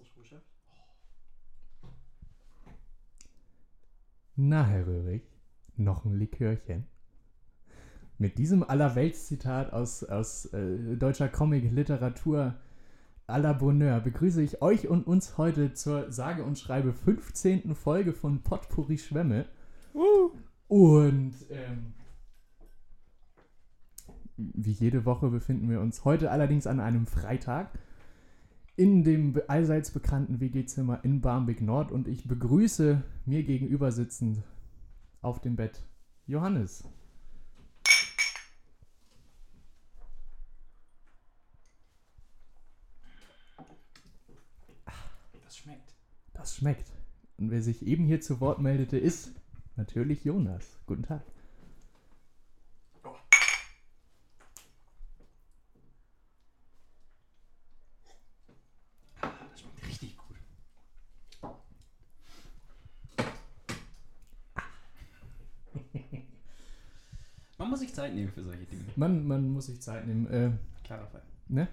du schon geschafft? Na, Herr Röhrig, noch ein Likörchen. Mit diesem Allerweltszitat aus, aus äh, deutscher Comic-Literatur à la Bonheur begrüße ich euch und uns heute zur sage und schreibe 15. Folge von Potpourri Schwämme. Und ähm, wie jede Woche befinden wir uns heute allerdings an einem Freitag in dem allseits bekannten WG-Zimmer in Barmbek Nord und ich begrüße mir gegenüber sitzend auf dem Bett Johannes. Das schmeckt. Das schmeckt. Und wer sich eben hier zu Wort meldete, ist natürlich Jonas. Guten Tag. Das schmeckt richtig gut. Man muss sich Zeit nehmen für solche Dinge. Man, man muss sich Zeit nehmen. Äh, Klarer Fall. ne?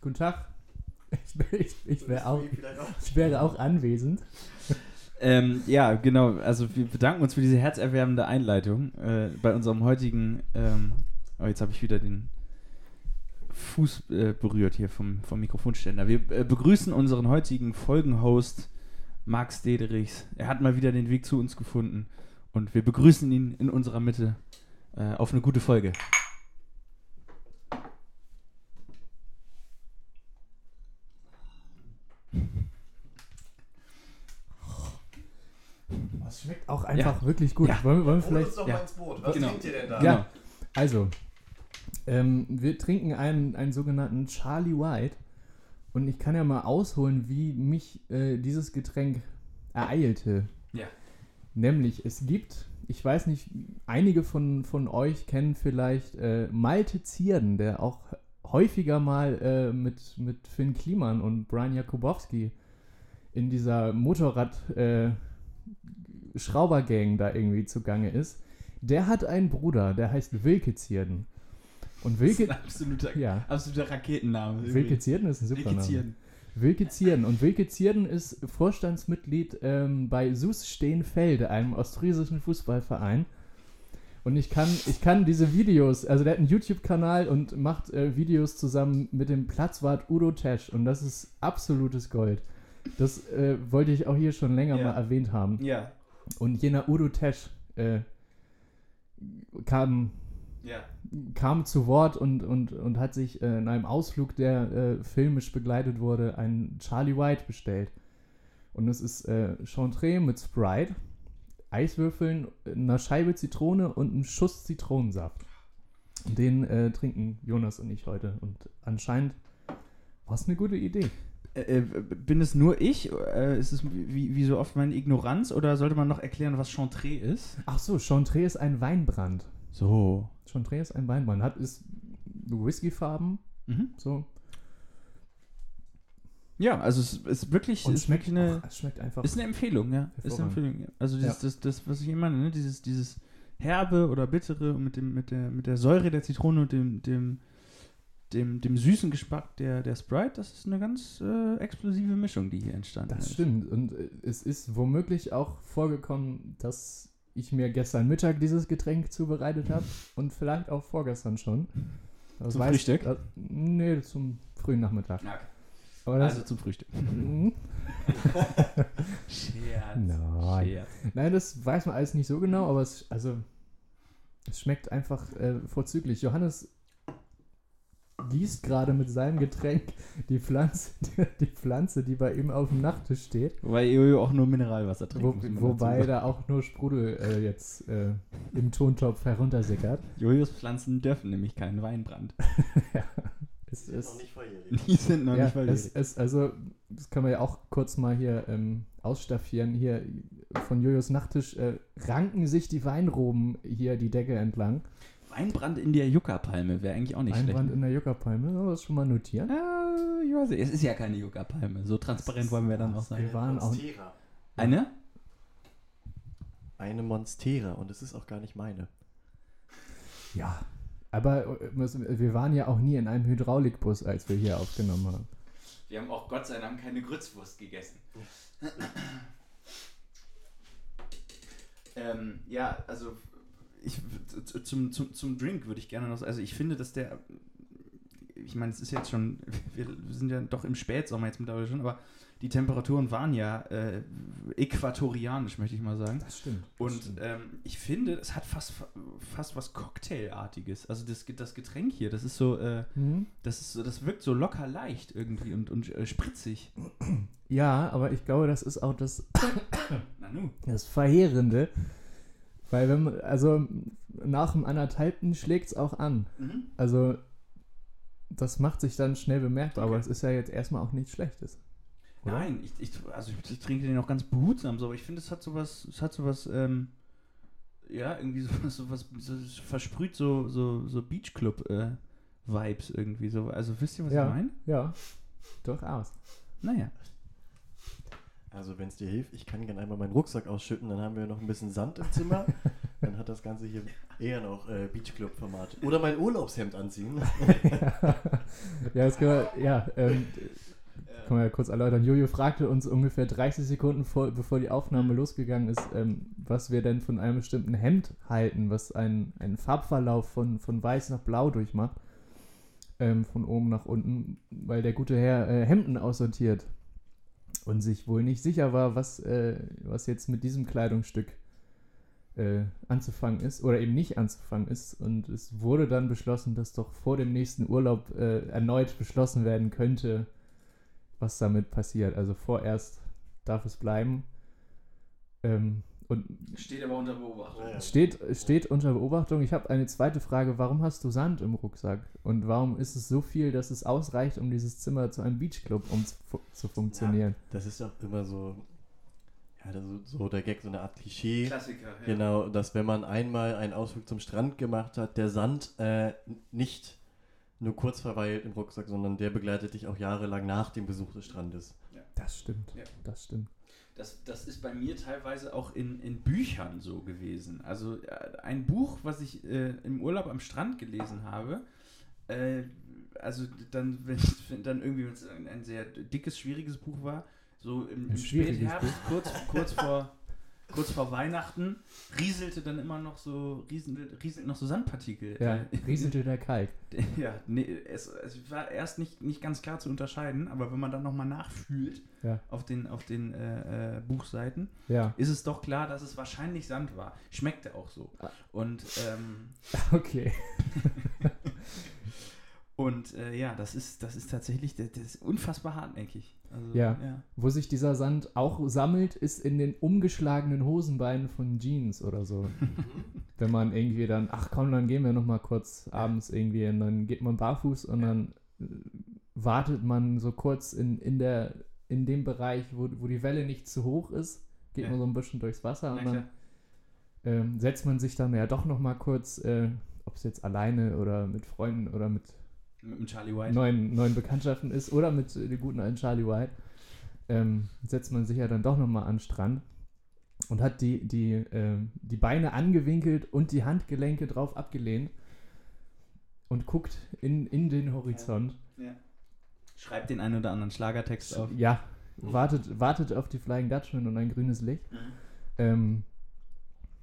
Guten Tag. Ich, ich, ich, wär auch. ich wäre auch anwesend. Ähm, ja, genau. Also wir bedanken uns für diese herzerwärmende Einleitung äh, bei unserem heutigen. Ähm, oh, jetzt habe ich wieder den Fuß äh, berührt hier vom, vom Mikrofonständer. Wir äh, begrüßen unseren heutigen Folgenhost Max Dederichs. Er hat mal wieder den Weg zu uns gefunden und wir begrüßen ihn in unserer Mitte äh, auf eine gute Folge. Das schmeckt auch einfach wirklich gut. Ja. Wollen, wir- wollen wir Hol uns vielleicht. doch ja. mal ins Boot. Was Genau. trinkt ihr denn da? Ja. Also, ähm, wir trinken einen, einen sogenannten Charlie White. Und ich kann ja mal ausholen, wie mich äh, dieses Getränk ereilte. Ja. Nämlich, es gibt, ich weiß nicht, einige von, von euch kennen vielleicht äh, Malte Zierden, der auch häufiger mal äh, mit, mit Finn Kliman und Brian Jakubowski in dieser Motorrad äh, da irgendwie zugange ist. Der hat einen Bruder, der heißt Wilke Zierden. Und Wilke, absoluter, ja, absoluter Raketenname. Wilke Zierden ist ein super Wilke. Zierden. Wilke Zierden. Und Wilke Zierden ist Vorstandsmitglied ähm, bei SUS Steenfelde, einem ostfriesischen Fußballverein. Und ich kann, ich kann diese Videos, also der hat einen YouTube-Kanal und macht äh, Videos zusammen mit dem Platzwart Udo Tesch. Und das ist absolutes Gold. Das äh, wollte ich auch hier schon länger Ja. mal erwähnt haben. Ja, Und jener Udo Tesch äh, kam ja. kam zu Wort und, und, und hat sich äh, in einem Ausflug, der äh, filmisch begleitet wurde, einen Charlie White bestellt. Und es ist äh, Chantre mit Sprite, Eiswürfeln, einer Scheibe Zitrone und einem Schuss Zitronensaft. Den äh, trinken Jonas und ich heute. Und anscheinend war es eine gute Idee. Äh, äh, bin es nur ich? Äh, ist es wie, wie so oft meine Ignoranz? Oder sollte man noch erklären, was Chantre ist? Ach so, Chantre ist ein Weinbrand. So. Chantre ist ein Weinbrand. Hat ist Whiskyfarben, Mhm. so. Ja, also es ist wirklich, Und ist schmeckt, eine, ach, es schmeckt einfach. ist eine Empfehlung, ja. Ist eine. Empfehlung. Ja. Also dieses, das, das, was ich immer meine, ne? dieses, dieses herbe oder bittere und mit dem, mit der, mit der Säure der Zitrone und dem, dem, dem, dem süßen Geschmack der, der Sprite, das ist eine ganz äh, explosive Mischung, die hier entstanden Das ist. stimmt. Und äh, es ist womöglich auch vorgekommen, dass ich mir gestern Mittag dieses Getränk zubereitet habe und vielleicht auch vorgestern schon. Das Zum weiß- Frühstück? Das, nee, zum frühen Nachmittag. Das, Also zum Frühstück. Mhm. Scherz. Nein. Scherz. Nein, das weiß man alles nicht so genau, aber es, also, es schmeckt einfach äh, vorzüglich. Johannes gießt gerade mit seinem Getränk die Pflanze, die Pflanze, die bei ihm auf dem Nachttisch steht. Wobei Jojo auch nur Mineralwasser trinkt. Wo, wobei dazu da auch nur Sprudel äh, jetzt äh, im Tontopf heruntersickert. Jojos Pflanzen dürfen nämlich keinen Weinbrand. Es, Die sind noch nicht volljährig. Die sind noch ja, nicht volljährig. es, es, also, das kann man ja auch kurz mal hier ähm, ausstaffieren. Hier von Jojos Nachttisch äh, ranken sich die Weinroben hier die Decke entlang. Weinbrand in der Yucca-Palme wäre eigentlich auch nicht Einbrand schlecht. in der Juckerpalme, sollen wir das schon mal notieren? Ja, ich weiß nicht. Es ist ja keine Yucca-Palme. So transparent wollen wir dann auch sein. Wir waren auch- Monstera. Eine? Eine Monstera und es ist auch gar nicht meine. Ja, aber äh, wir waren ja auch nie in einem Hydraulikbus, als wir hier aufgenommen haben. Wir haben auch Gott sei Dank keine Grützwurst gegessen. ähm, ja, also ich, zum, zum, zum Drink würde ich gerne noch, also ich finde, dass der, ich meine, es ist jetzt schon, wir sind ja doch im Spätsommer jetzt mittlerweile schon, aber die Temperaturen waren ja äh, äquatorianisch, möchte ich mal sagen. Das stimmt. Und ähm, ich finde, es hat fast, fast was Cocktailartiges. Also das, das Getränk hier, das ist so, äh, Mhm. das ist so, das wirkt so locker leicht irgendwie und, und äh, spritzig. Ja, aber ich glaube, das ist auch das, Nanu. das Verheerende. Weil wenn man, also nach dem anderthalbten schlägt es auch an. Mhm. Also das macht sich dann schnell aber Okay. es ist ja jetzt erstmal auch nichts Schlechtes. Oder? Nein, ich, ich, also ich, ich trinke den auch ganz behutsam, so, aber ich finde, es hat sowas, es hat sowas, ähm, ja, irgendwie sowas, sowas so, versprüht so, so, so Beachclub-Vibes irgendwie so. Also wisst ihr, was Ja. ich meine? Ja, durchaus. Naja. Also wenn es dir hilft, ich kann gerne einmal meinen Rucksack ausschütten, dann haben wir noch ein bisschen Sand im Zimmer. dann hat das Ganze hier eher noch äh, Beachclub-Format. Oder mein Urlaubshemd anziehen. ja, das können wir, ja, ähm, können wir ja kurz erläutern. Jojo fragte uns ungefähr 30 Sekunden vor, bevor die Aufnahme losgegangen ist, ähm, was wir denn von einem bestimmten Hemd halten, was einen, einen Farbverlauf von, von weiß nach blau durchmacht. Ähm, von oben nach unten, weil der gute Herr äh, Hemden aussortiert und sich wohl nicht sicher war, was, äh, was jetzt mit diesem Kleidungsstück äh, anzufangen ist oder eben nicht anzufangen ist. Und es wurde dann beschlossen, dass doch vor dem nächsten Urlaub äh, erneut beschlossen werden könnte, was damit passiert. Also vorerst darf es bleiben. Ähm, und Steht aber unter Beobachtung. Ja, ja. steht, steht unter Beobachtung. Ich habe eine zweite Frage. Warum hast du Sand im Rucksack? Und warum ist es so viel, dass es ausreicht, um dieses Zimmer zu einem Beachclub um zu, zu funktionieren? Das ist doch immer so, ja, das ist so der Gag, so eine Art Klischee. Klassiker, ja. Genau, dass wenn man einmal einen Ausflug zum Strand gemacht hat, der Sand äh, nicht nur kurz verweilt im Rucksack, sondern der begleitet dich auch jahrelang nach dem Besuch des Strandes. Das stimmt. Ja. Das stimmt. Das, das ist bei mir teilweise auch in, in Büchern so gewesen. Also äh, ein Buch, was ich äh, im Urlaub am Strand gelesen habe, äh, also dann, wenn wenn dann irgendwie wenn's ein, ein sehr dickes, schwieriges Buch war, so im, im Spätherbst, kurz, kurz vor kurz vor Weihnachten, rieselte dann immer noch so, rieselte, rieselten noch so Sandpartikel. Ja, äh, rieselte der Kalk. ja, nee, es, es war erst nicht, nicht ganz klar zu unterscheiden, aber wenn man dann nochmal nachfühlt Ja. auf den, auf den äh, äh, Buchseiten, Ja. ist es doch klar, dass es wahrscheinlich Sand war. Schmeckte auch so. Ah. Und, ähm, Okay. und äh, ja, das ist, das ist tatsächlich das, ist unfassbar hartnäckig. Also, Ja. Wo sich dieser Sand auch sammelt, ist in den umgeschlagenen Hosenbeinen von Jeans oder so. Wenn man irgendwie dann, ach komm, dann gehen wir noch mal kurz abends irgendwie und dann geht man barfuß und Ja. dann äh, wartet man so kurz in, in, der, in dem Bereich, wo, wo die Welle nicht zu hoch ist, geht Ja. man so ein bisschen durchs Wasser und dann ähm, setzt man sich dann ja doch noch mal kurz, äh, ob es jetzt alleine oder mit Freunden oder mit Mit dem Charlie White. neuen, neuen Bekanntschaften ist oder mit äh, dem guten alten Charlie White, ähm, setzt man sich ja dann doch nochmal an den Strand und hat die, die, ähm, die Beine angewinkelt und die Handgelenke drauf abgelehnt und guckt in, in den Horizont. Ja. Schreibt den einen oder anderen Schlagertext auf. Ja, wartet, wartet auf die Flying Dutchman und ein grünes Licht. Ähm,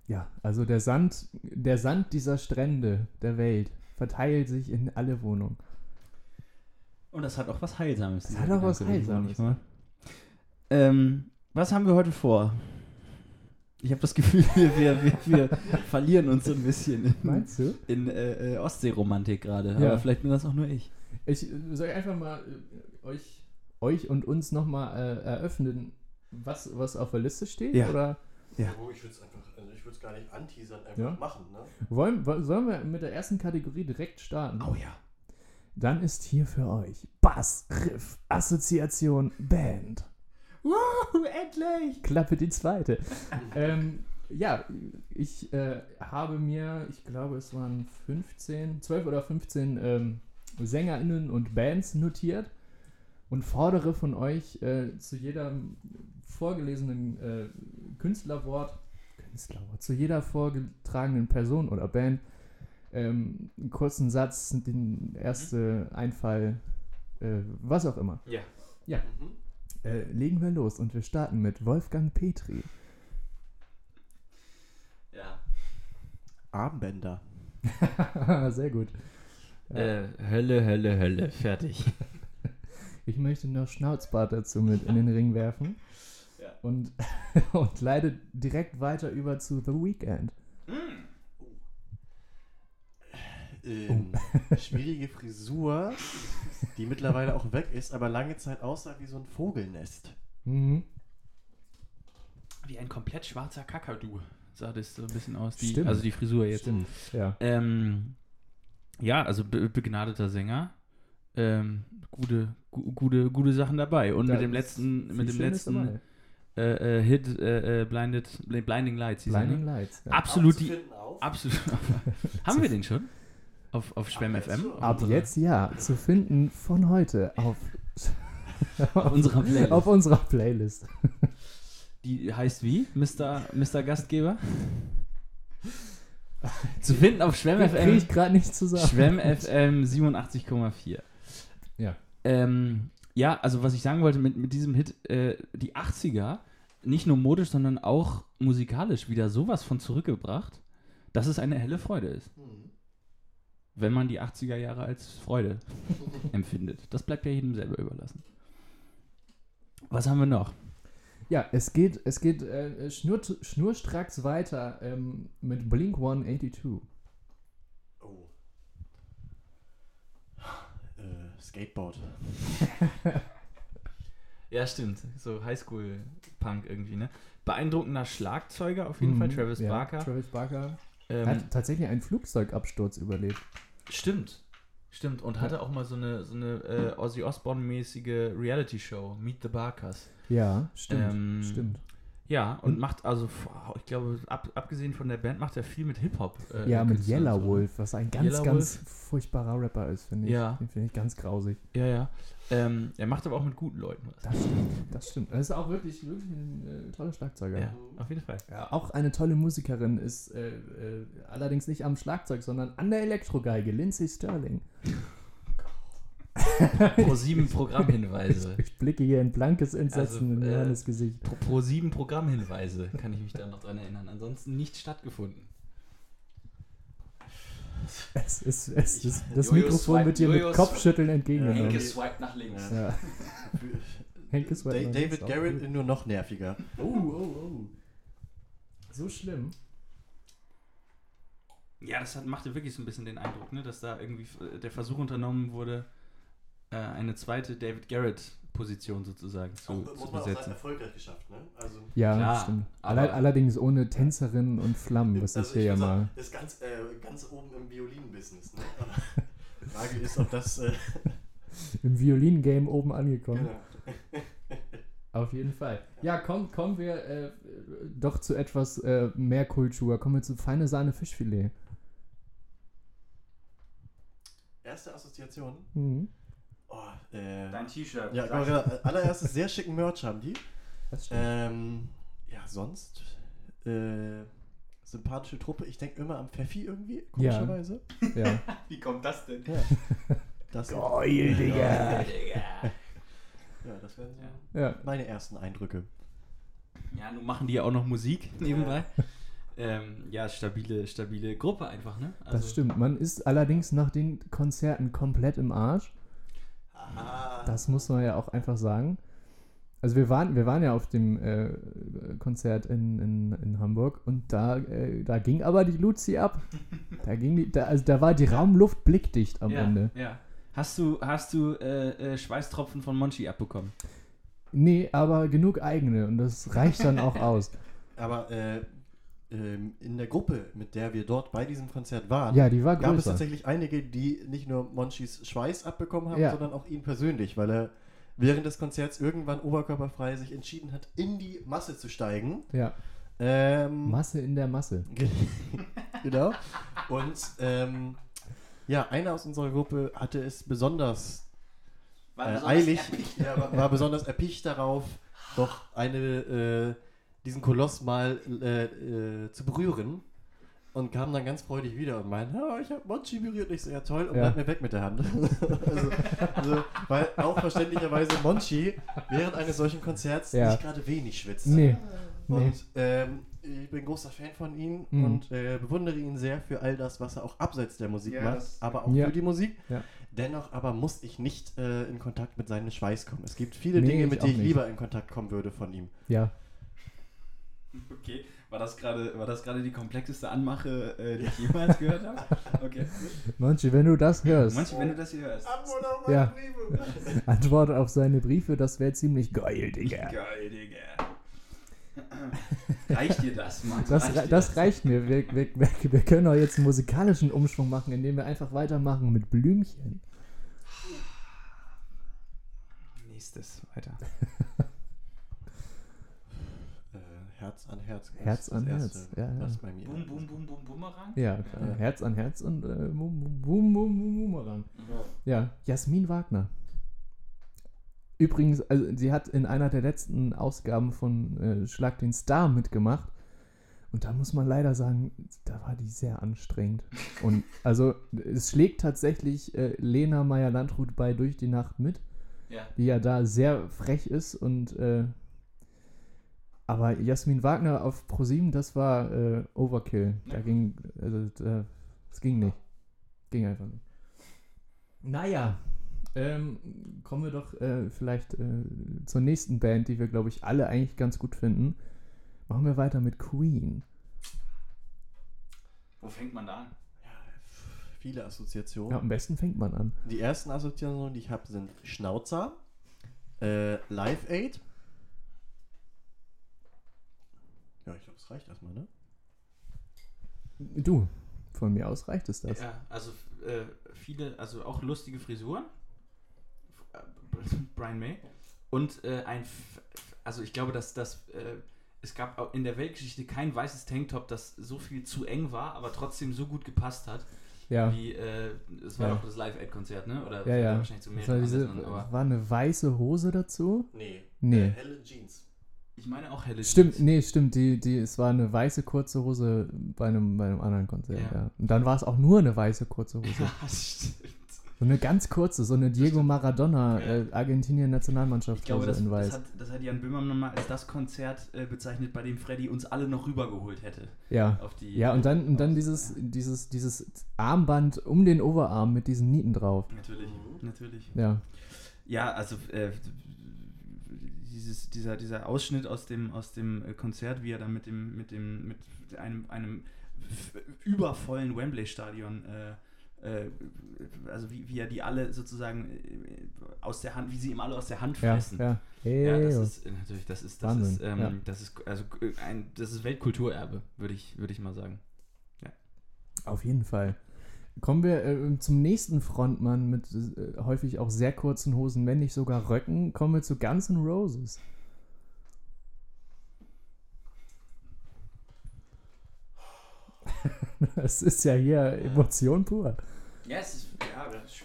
ja, also der Sand, der Sand dieser Strände der Welt verteilt sich in alle Wohnungen. Und das hat auch was Heilsames. Das hat auch was Heilsames. Ähm, was haben wir heute vor? Ich habe das Gefühl, wir, wir, wir, wir verlieren uns so ein bisschen in, Meinst du? in äh, äh, Ostseeromantik gerade. Ja. Aber vielleicht bin das auch nur ich. Ich äh, soll einfach mal äh, euch, euch und uns nochmal äh, eröffnen, was, was auf der Liste steht? Ja. Oder Ja. Ich würde es einfach, also ich würde es gar nicht anteasern, einfach Ja. machen, ne? wollen, wo- sollen wir mit der ersten Kategorie direkt starten? Oh ja. Dann ist hier für euch Bass, Riff, Assoziation, Band. Wuhu, endlich! Klappe die zweite. ähm, ja, ich äh, habe mir, ich glaube, es waren 15, 12 oder 15 ähm, SängerInnen und Bands notiert und fordere von euch äh, zu jedem vorgelesenen äh, Künstlerwort, Künstlerwort, zu jeder vorgetragenen Person oder Band ähm, einen kurzen Satz, den erste Einfall, äh, was auch immer. Ja. Mhm. Äh, legen wir los und wir starten mit Wolfgang Petri. Ja. Armbänder. Sehr gut. Äh, Hölle, Hölle, Hölle. Fertig. Ich möchte noch Schnauzbart dazu mit in den Ring werfen. Ja. Und, und leite direkt weiter über zu The Weeknd. Ähm, schwierige Frisur, die mittlerweile auch weg ist, aber lange Zeit aussah wie so ein Vogelnest. Mhm. Wie ein komplett schwarzer Kakadu sah das so ein bisschen aus. Die, Stimmt. Also die Frisur jetzt. Stimmt, ja. Ähm, ja, also be begnadeter Sänger. Ähm, gute, gu gute, gute Sachen dabei. Und Da mit dem letzten, mit dem letzten äh, äh, Hit äh, äh, Blinded, Blinding Lights. er, Blinding ne? Lights. Ja. Absolut die. Absolut. Haben wir den schon? Auf, auf Schwemm jetzt FM? Ab jetzt ja, zu finden von heute auf, Auf unserer Playlist. auf unserer Playlist. Die heißt wie, Mr. Mr. Gastgeber? Zu finden auf Schwemm Kriege FM. ich gerade nicht zusammen. Schwemm FM 87,4. Ja. Ähm, ja, also was ich sagen wollte mit, mit diesem Hit, äh, die 80er, nicht nur modisch, sondern auch musikalisch wieder sowas von zurückgebracht, dass es eine helle Freude ist, Hm. Wenn man die 80er Jahre als Freude empfindet. Das bleibt ja jedem selber überlassen. Was haben wir noch? Ja, es geht, es geht äh, schnur, schnurstracks weiter ähm, mit Blink 182. Oh. Äh, Skateboard. Ja, stimmt. So Highschool-Punk irgendwie, ne? Beeindruckender Schlagzeuger auf jeden Fall, Mhm, Travis ja, Barker. Travis Barker Ähm, hat tatsächlich einen Flugzeugabsturz überlebt. Stimmt. Stimmt. Und hatte auch mal so eine, so eine äh, Ozzy Osbourne-mäßige Reality-Show, Meet the Barkers. Ja, stimmt. Ähm, stimmt. Ja, und Und- macht also, ich glaube, ab, abgesehen von der Band, macht er viel mit Hip-Hop. äh, Ja, mit Künstlern Yellow so? Wolf, was ein ganz, Yellow ganz furchtbarer Rapper ist, finde ich. Ja. Den finde ich ganz grausig. Ja, ja. Ähm, er macht aber auch mit guten Leuten was. Das stimmt, das stimmt. Das ist auch wirklich, wirklich ein äh, toller Schlagzeuger. Ja, auf jeden Fall. Ja, auch eine tolle Musikerin ist äh, äh, allerdings nicht am Schlagzeug, sondern an der Elektrogeige, Lindsay Sterling. Pro sieben Programmhinweise. Ich blicke hier in blankes Entsetzen Also, in äh, Johannes Gesicht. Pro, pro sieben Programmhinweise kann ich mich da noch dran erinnern. Ansonsten nicht stattgefunden. Es ist, es Ich- ist, das Jojo Mikrofon swipe- wird Jojo mit Kopfschütteln entgegengenommen. Henke swipe nach links. Ja. Henke Da Sweat noch David links, Garrett gut. nur noch nerviger. Oh, oh, oh. So schlimm. Ja, das hat, machte wirklich so ein bisschen den Eindruck, ne, dass da irgendwie äh, der Versuch unternommen wurde, äh, eine zweite David Garrett-Position sozusagen zu, Auch, zu muss man auch sagen, besetzen. erfolgreich geschafft, ne? Also, Ja, Klar, stimmt. aber- Alle, allerdings ohne Tänzerinnen und Flammen, das also ist hier ja mal. Ist ganz, äh, ganz oben im Violin-Business, ne? Die Frage ist, ob das. Äh, Im Violin-Game oben angekommen. genau. Auf jeden Fall. Ja, komm, kommen wir äh, doch zu etwas äh, mehr Kultur. Kommen wir zu feine Sahne Fischfilet. Erste Assoziation. Mhm. Oh, äh, Dein T-Shirt. ja, genau, genau. allererstes sehr schicken Merch haben die. Das stimmt. Ähm, ja, sonst äh, sympathische Truppe. Ich denke immer am Pfeffi irgendwie, Ja. komischerweise. ja. Wie kommt das denn? Ja. Das Geil, Digga. Ja, das wären so Ja. meine ersten Eindrücke. Ja, nun machen die ja auch noch Musik nebenbei. ähm, ja, stabile, stabile Gruppe einfach, ne? Das stimmt. Man ist allerdings nach den Konzerten komplett im Arsch. Ah, Das muss man ja auch einfach sagen. Also wir waren, wir waren ja auf dem äh, Konzert in, in, in Hamburg und da, äh, da ging aber die Luzi ab. Da ging die, da, also da war die Raumluft blickdicht am ja, Ende. Ja. Hast du, hast du äh, äh, Schweißtropfen von Monchi abbekommen? Nee, aber genug eigene und das reicht dann auch aus. Aber äh, ähm, in der Gruppe, mit der wir dort bei diesem Konzert waren, Ja, die war gab es tatsächlich einige, die nicht nur Monchis Schweiß abbekommen haben, Ja. sondern auch ihn persönlich, weil er während des Konzerts irgendwann oberkörperfrei sich entschieden hat, in die Masse zu steigen. Ja, Ähm, Masse in der Masse. Ge- genau. Und ähm, ja, einer aus unserer Gruppe hatte es besonders äh, eilig, ja, war, war besonders erpicht darauf, doch eine, äh, diesen Koloss mal äh, äh, zu berühren. und kam dann ganz freudig wieder und meinte, oh, ich habe Monchi berührt, nicht sehr toll und Ja. bleibt mir weg mit der Hand. also, also, weil auch verständlicherweise Monchi während eines solchen Konzerts Ja. nicht gerade wenig schwitzt. Nee. Nee. Und ähm, ich bin großer Fan von ihm Mhm. und äh, bewundere ihn sehr für all das, was er auch abseits der Musik Ja, macht, aber auch Ja. für die Musik. Ja. Dennoch aber muss ich nicht äh, in Kontakt mit seinem Schweiß kommen. Es gibt viele Nee, Dinge, ich mit denen ich lieber in Kontakt kommen würde von ihm. Ja. Okay, war das gerade war das gerade die komplexeste Anmache, äh, die ich jemals gehört habe? Okay. Monchi, wenn du das hörst, Manche, wenn du das hier hörst. Antwort auf meine Ja. Briefe. antworte auf seine Briefe, das wäre ziemlich geil, Digga. Geil, Digga. reicht dir das, Mann? Das, Reicht rei- dir das reicht mir. Wir, wir, wir, wir können auch jetzt einen musikalischen Umschwung machen, indem wir einfach weitermachen mit Blümchen. Nächstes, weiter. Äh, Herz an Herz. das Herz an Herz, Erste, ja, ja. Was bei mir Boom, boom, boom, boom, Boomerang? Ja. Ja. Herz an Herz und äh, Bum, Bum, Bum, Bum, Bum, Boomerang. Ja, Jasmin Wagner. Übrigens, also sie hat in einer der letzten Ausgaben von äh, Schlag den Star mitgemacht. Und da muss man leider sagen, da war die sehr anstrengend. Und also es schlägt tatsächlich äh, Lena Meyer-Landrut bei Durch die Nacht mit, Ja. die ja da sehr frech ist und äh, aber Jasmin Wagner auf ProSieben, das war äh, Overkill. Da Ja. ging, also da, das ging nicht. Ging einfach nicht. Naja, ähm, kommen wir doch äh, vielleicht äh, zur nächsten Band, die wir, glaube ich, alle eigentlich ganz gut finden. Machen wir weiter mit Queen. Wo fängt man da an? Ja, viele Assoziationen. Ja, am besten fängt man an. Die ersten Assoziationen, die ich habe, sind Schnauzer, äh, Live Aid. Ja, ich glaube, es reicht erstmal, ne? Du, von mir aus reicht es das. Ja, also äh, viele, also auch lustige Frisuren. Äh, Brian May. Und äh, ein, F- also ich glaube, dass das, äh, es gab auch in der Weltgeschichte kein weißes Tanktop, das so viel zu eng war, aber trotzdem so gut gepasst hat, Ja, wie, äh, es war Ja. doch das Live-Aid-Konzert, ne? Oder ja, ja. wahrscheinlich zu Das war, diese, Anlässen, war eine weiße Hose dazu? Nee. Nee. Äh, helle Jeans. Ich meine auch helle Stimmt, Jeans. nee, stimmt. Die, die, es war eine weiße kurze Hose bei einem, bei einem anderen Konzert, Ja. ja. Und dann war es auch nur eine weiße kurze Hose. Ja, stimmt. So eine ganz kurze, so eine Diego Maradona Ja. äh, Argentinien-Nationalmannschaft Ich glaube, das, in weiß. das, hat, das hat Jan Böhmermann mal als das Konzert äh, bezeichnet, bei dem Freddy uns alle noch rübergeholt hätte. ja. Auf die, Ja, und dann, und dann dieses, dieses, dieses Armband um den Oberarm mit diesen Nieten drauf. Natürlich, Mhm. natürlich. Ja. Ja, also äh, dieses, dieser, dieser Ausschnitt aus dem, aus dem äh, Konzert, wie er dann mit dem, mit dem, mit einem, einem übervollen Wembley-Stadion, äh, äh, also wie, wie er die alle sozusagen äh, aus der Hand, wie sie ihm alle aus der Hand Ja, fressen. ja. Ja, das Hey, ist äh, natürlich, das ist, das Wahnsinn, ist, ähm, ja. das ist, also ein, das ist Weltkulturerbe, würde ich, würde ich mal sagen. Auf jeden Fall. Kommen wir äh, zum nächsten Frontmann mit äh, häufig auch sehr kurzen Hosen, wenn nicht sogar Röcken. Kommen wir zu Guns N' Roses. Das ist ja hier Emotion pur. Ja, es ist,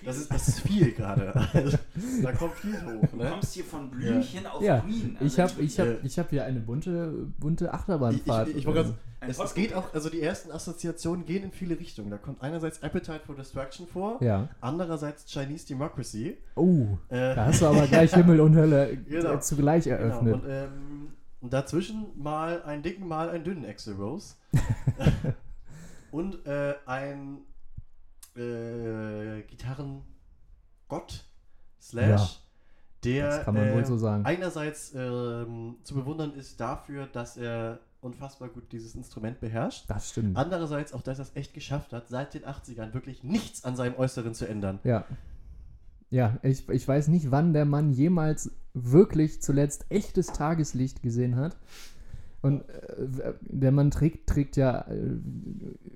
Das ist, das ist viel gerade. Also, da kommt viel hoch, Du ne? kommst hier von Blümchen auf Ja, Queen. Ich habe Also, ich hab, äh, ich hab hier eine bunte, bunte Ich, Achterbahnfahrt. ich, ich wollte ganz, Ein es, es geht auch, also die ersten Assoziationen gehen in viele Richtungen. Da kommt einerseits Appetite for Destruction vor, ja. andererseits Chinese Democracy. Oh, Äh, da hast du aber gleich Himmel und Hölle äh, Genau. zugleich Genau, eröffnet. und, ähm, und dazwischen mal einen dicken, mal einen dünnen Axel Rose. und äh, ein äh, Gitarrengott slash, Ja, der das kann man äh, wohl so sagen. einerseits ähm, zu bewundern ist dafür, dass er unfassbar gut dieses Instrument beherrscht. Das stimmt. Andererseits auch, dass er es echt geschafft hat, seit den 80ern wirklich nichts an seinem Äußeren zu ändern. Ja. Ja, ich, ich weiß nicht, wann der Mann jemals wirklich zuletzt echtes Tageslicht gesehen hat. Und äh, der Mann trägt, trägt ja äh,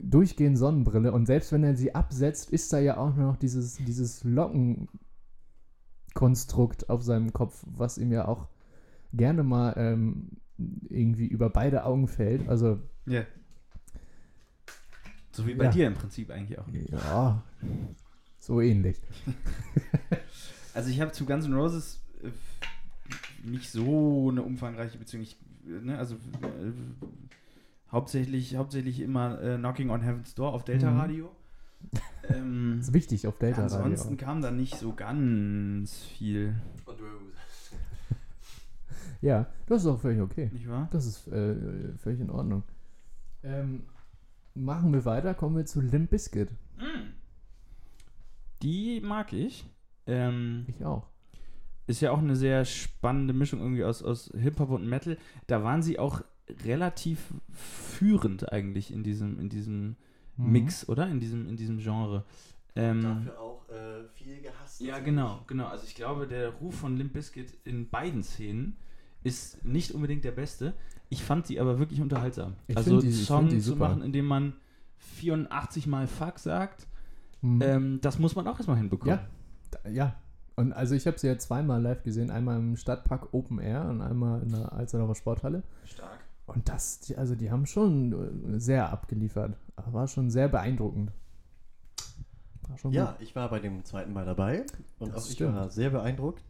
durchgehend Sonnenbrille und selbst wenn er sie absetzt, ist da ja auch noch dieses, dieses Lockenkonstrukt auf seinem Kopf, was ihm ja auch gerne mal ähm, irgendwie über beide Augen fällt. Also, Ja. So wie bei Ja. dir im Prinzip eigentlich auch. ja, so ähnlich. Also ich habe zu Guns N' Roses äh, nicht so eine umfangreiche Beziehung. Ich, ne, also äh, Hauptsächlich, hauptsächlich immer äh, Knocking on Heaven's Door auf Delta Mhm. Radio. ähm, Das ist wichtig auf Delta ansonsten Radio. kam da nicht so ganz viel. Ja, das ist auch völlig okay. nicht wahr? Das ist äh, völlig in Ordnung. Ähm, machen wir weiter, kommen wir zu Limp Bizkit. Die mag ich. Ähm, Ich auch. Ist ja auch eine sehr spannende Mischung irgendwie aus, aus Hip-Hop und Metal. Da waren sie auch relativ führend eigentlich in diesem, in diesem Mhm. Mix, oder? In diesem, in diesem Genre. Ähm, Dafür auch äh, viel gehasst. ja, genau, genau. Also ich glaube, der Ruf von Limp Bizkit in beiden Szenen ist nicht unbedingt der beste. Ich fand sie aber wirklich unterhaltsam. Ich also die- Song die zu machen, indem man 84 Mal Fuck sagt, Mhm. ähm, das muss man auch erstmal hinbekommen. Ja. Ja. Und also ich habe sie ja zweimal live gesehen, einmal im Stadtpark Open Air und einmal in der Alsterdorfer Sporthalle. Stark. Und das, die, also die haben schon äh, sehr abgeliefert. Aber war schon sehr beeindruckend. War schon Ja, ich war bei dem zweiten Mal dabei und Das auch ich stimmt. war sehr beeindruckt.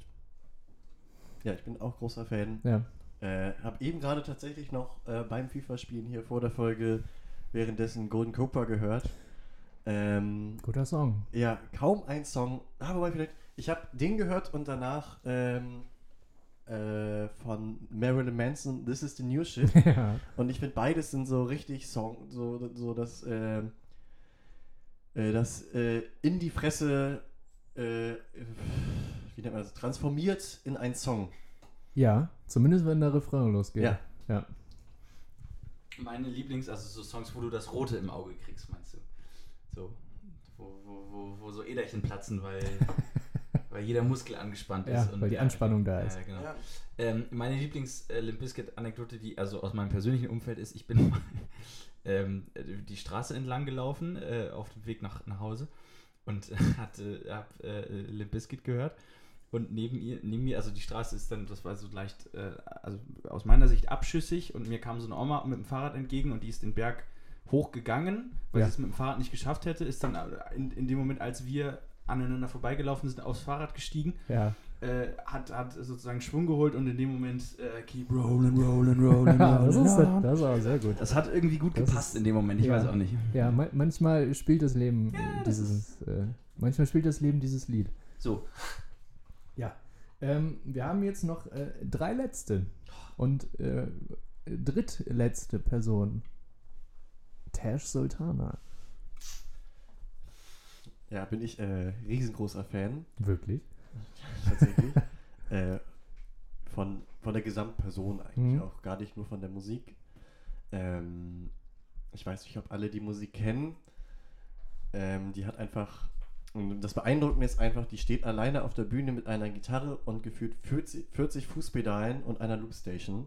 Ja, ich bin auch großer Fan. gut. Ja. Äh, hab eben gerade tatsächlich noch äh, beim FIFA-Spielen hier vor der Folge währenddessen Golden Cooper gehört. Ähm, Guter Song. ja, kaum ein Song. Ah, wobei vielleicht, ich habe den gehört und danach ähm, äh, von Marilyn Manson, This is the New Shit. ja. Und ich finde, beides sind so richtig Song, so, so das, äh, äh, das äh, in die Fresse, äh, wie nennt man das, transformiert in einen Song. ja, zumindest wenn der Refrain losgeht. Ja. ja. Meine Lieblings, also so Songs, wo du das Rote im Auge kriegst, meinst du? So, wo, wo, wo, wo so Äderchen platzen, weil, weil jeder Muskel angespannt Ja, ist. weil die Anspannung da ist. Ja, genau. Ähm, meine Lieblings-Limp Bizkit-Anekdote, die also aus meinem persönlichen Umfeld ist, ich bin mal, ähm, die Straße entlang gelaufen, äh, auf dem Weg nach, nach Hause und hatte, hab äh, Limp Bizkit gehört. Und neben ihr, neben mir, also die Straße ist dann, das war so leicht, äh, also aus meiner Sicht abschüssig und mir kam so eine Oma mit dem Fahrrad entgegen und die ist den Berg hochgegangen, weil Ja. sie es mit dem Fahrrad nicht geschafft hätte, ist dann in, in dem Moment, als wir aneinander vorbeigelaufen sind, aufs Fahrrad gestiegen Ja. äh, hat, hat sozusagen Schwung geholt und in dem Moment äh, keep rolling, rolling, rolling, Ja, das, rolling. ist, das auch sehr gut. Das hat irgendwie gut Das gepasst ist- in dem Moment, ich ja. weiß auch nicht. Ja, ma manchmal spielt das Leben Ja, äh, das dieses, äh, manchmal spielt das Leben dieses Lied. So, Ja. Ähm, wir haben jetzt noch äh, drei letzte und äh, drittletzte Person. Tash Sultana. Ja, bin ich äh, riesengroßer Fan, Wirklich? tatsächlich. äh, von, von der Gesamtperson eigentlich Mhm. auch, gar nicht nur von der Musik. Ähm, ich weiß nicht, ob alle die Musik kennen. Ähm, die hat einfach, und das Beeindruckende ist einfach, die steht alleine auf der Bühne mit einer Gitarre und gefühlt 40, 40 Fußpedalen und einer Loopstation.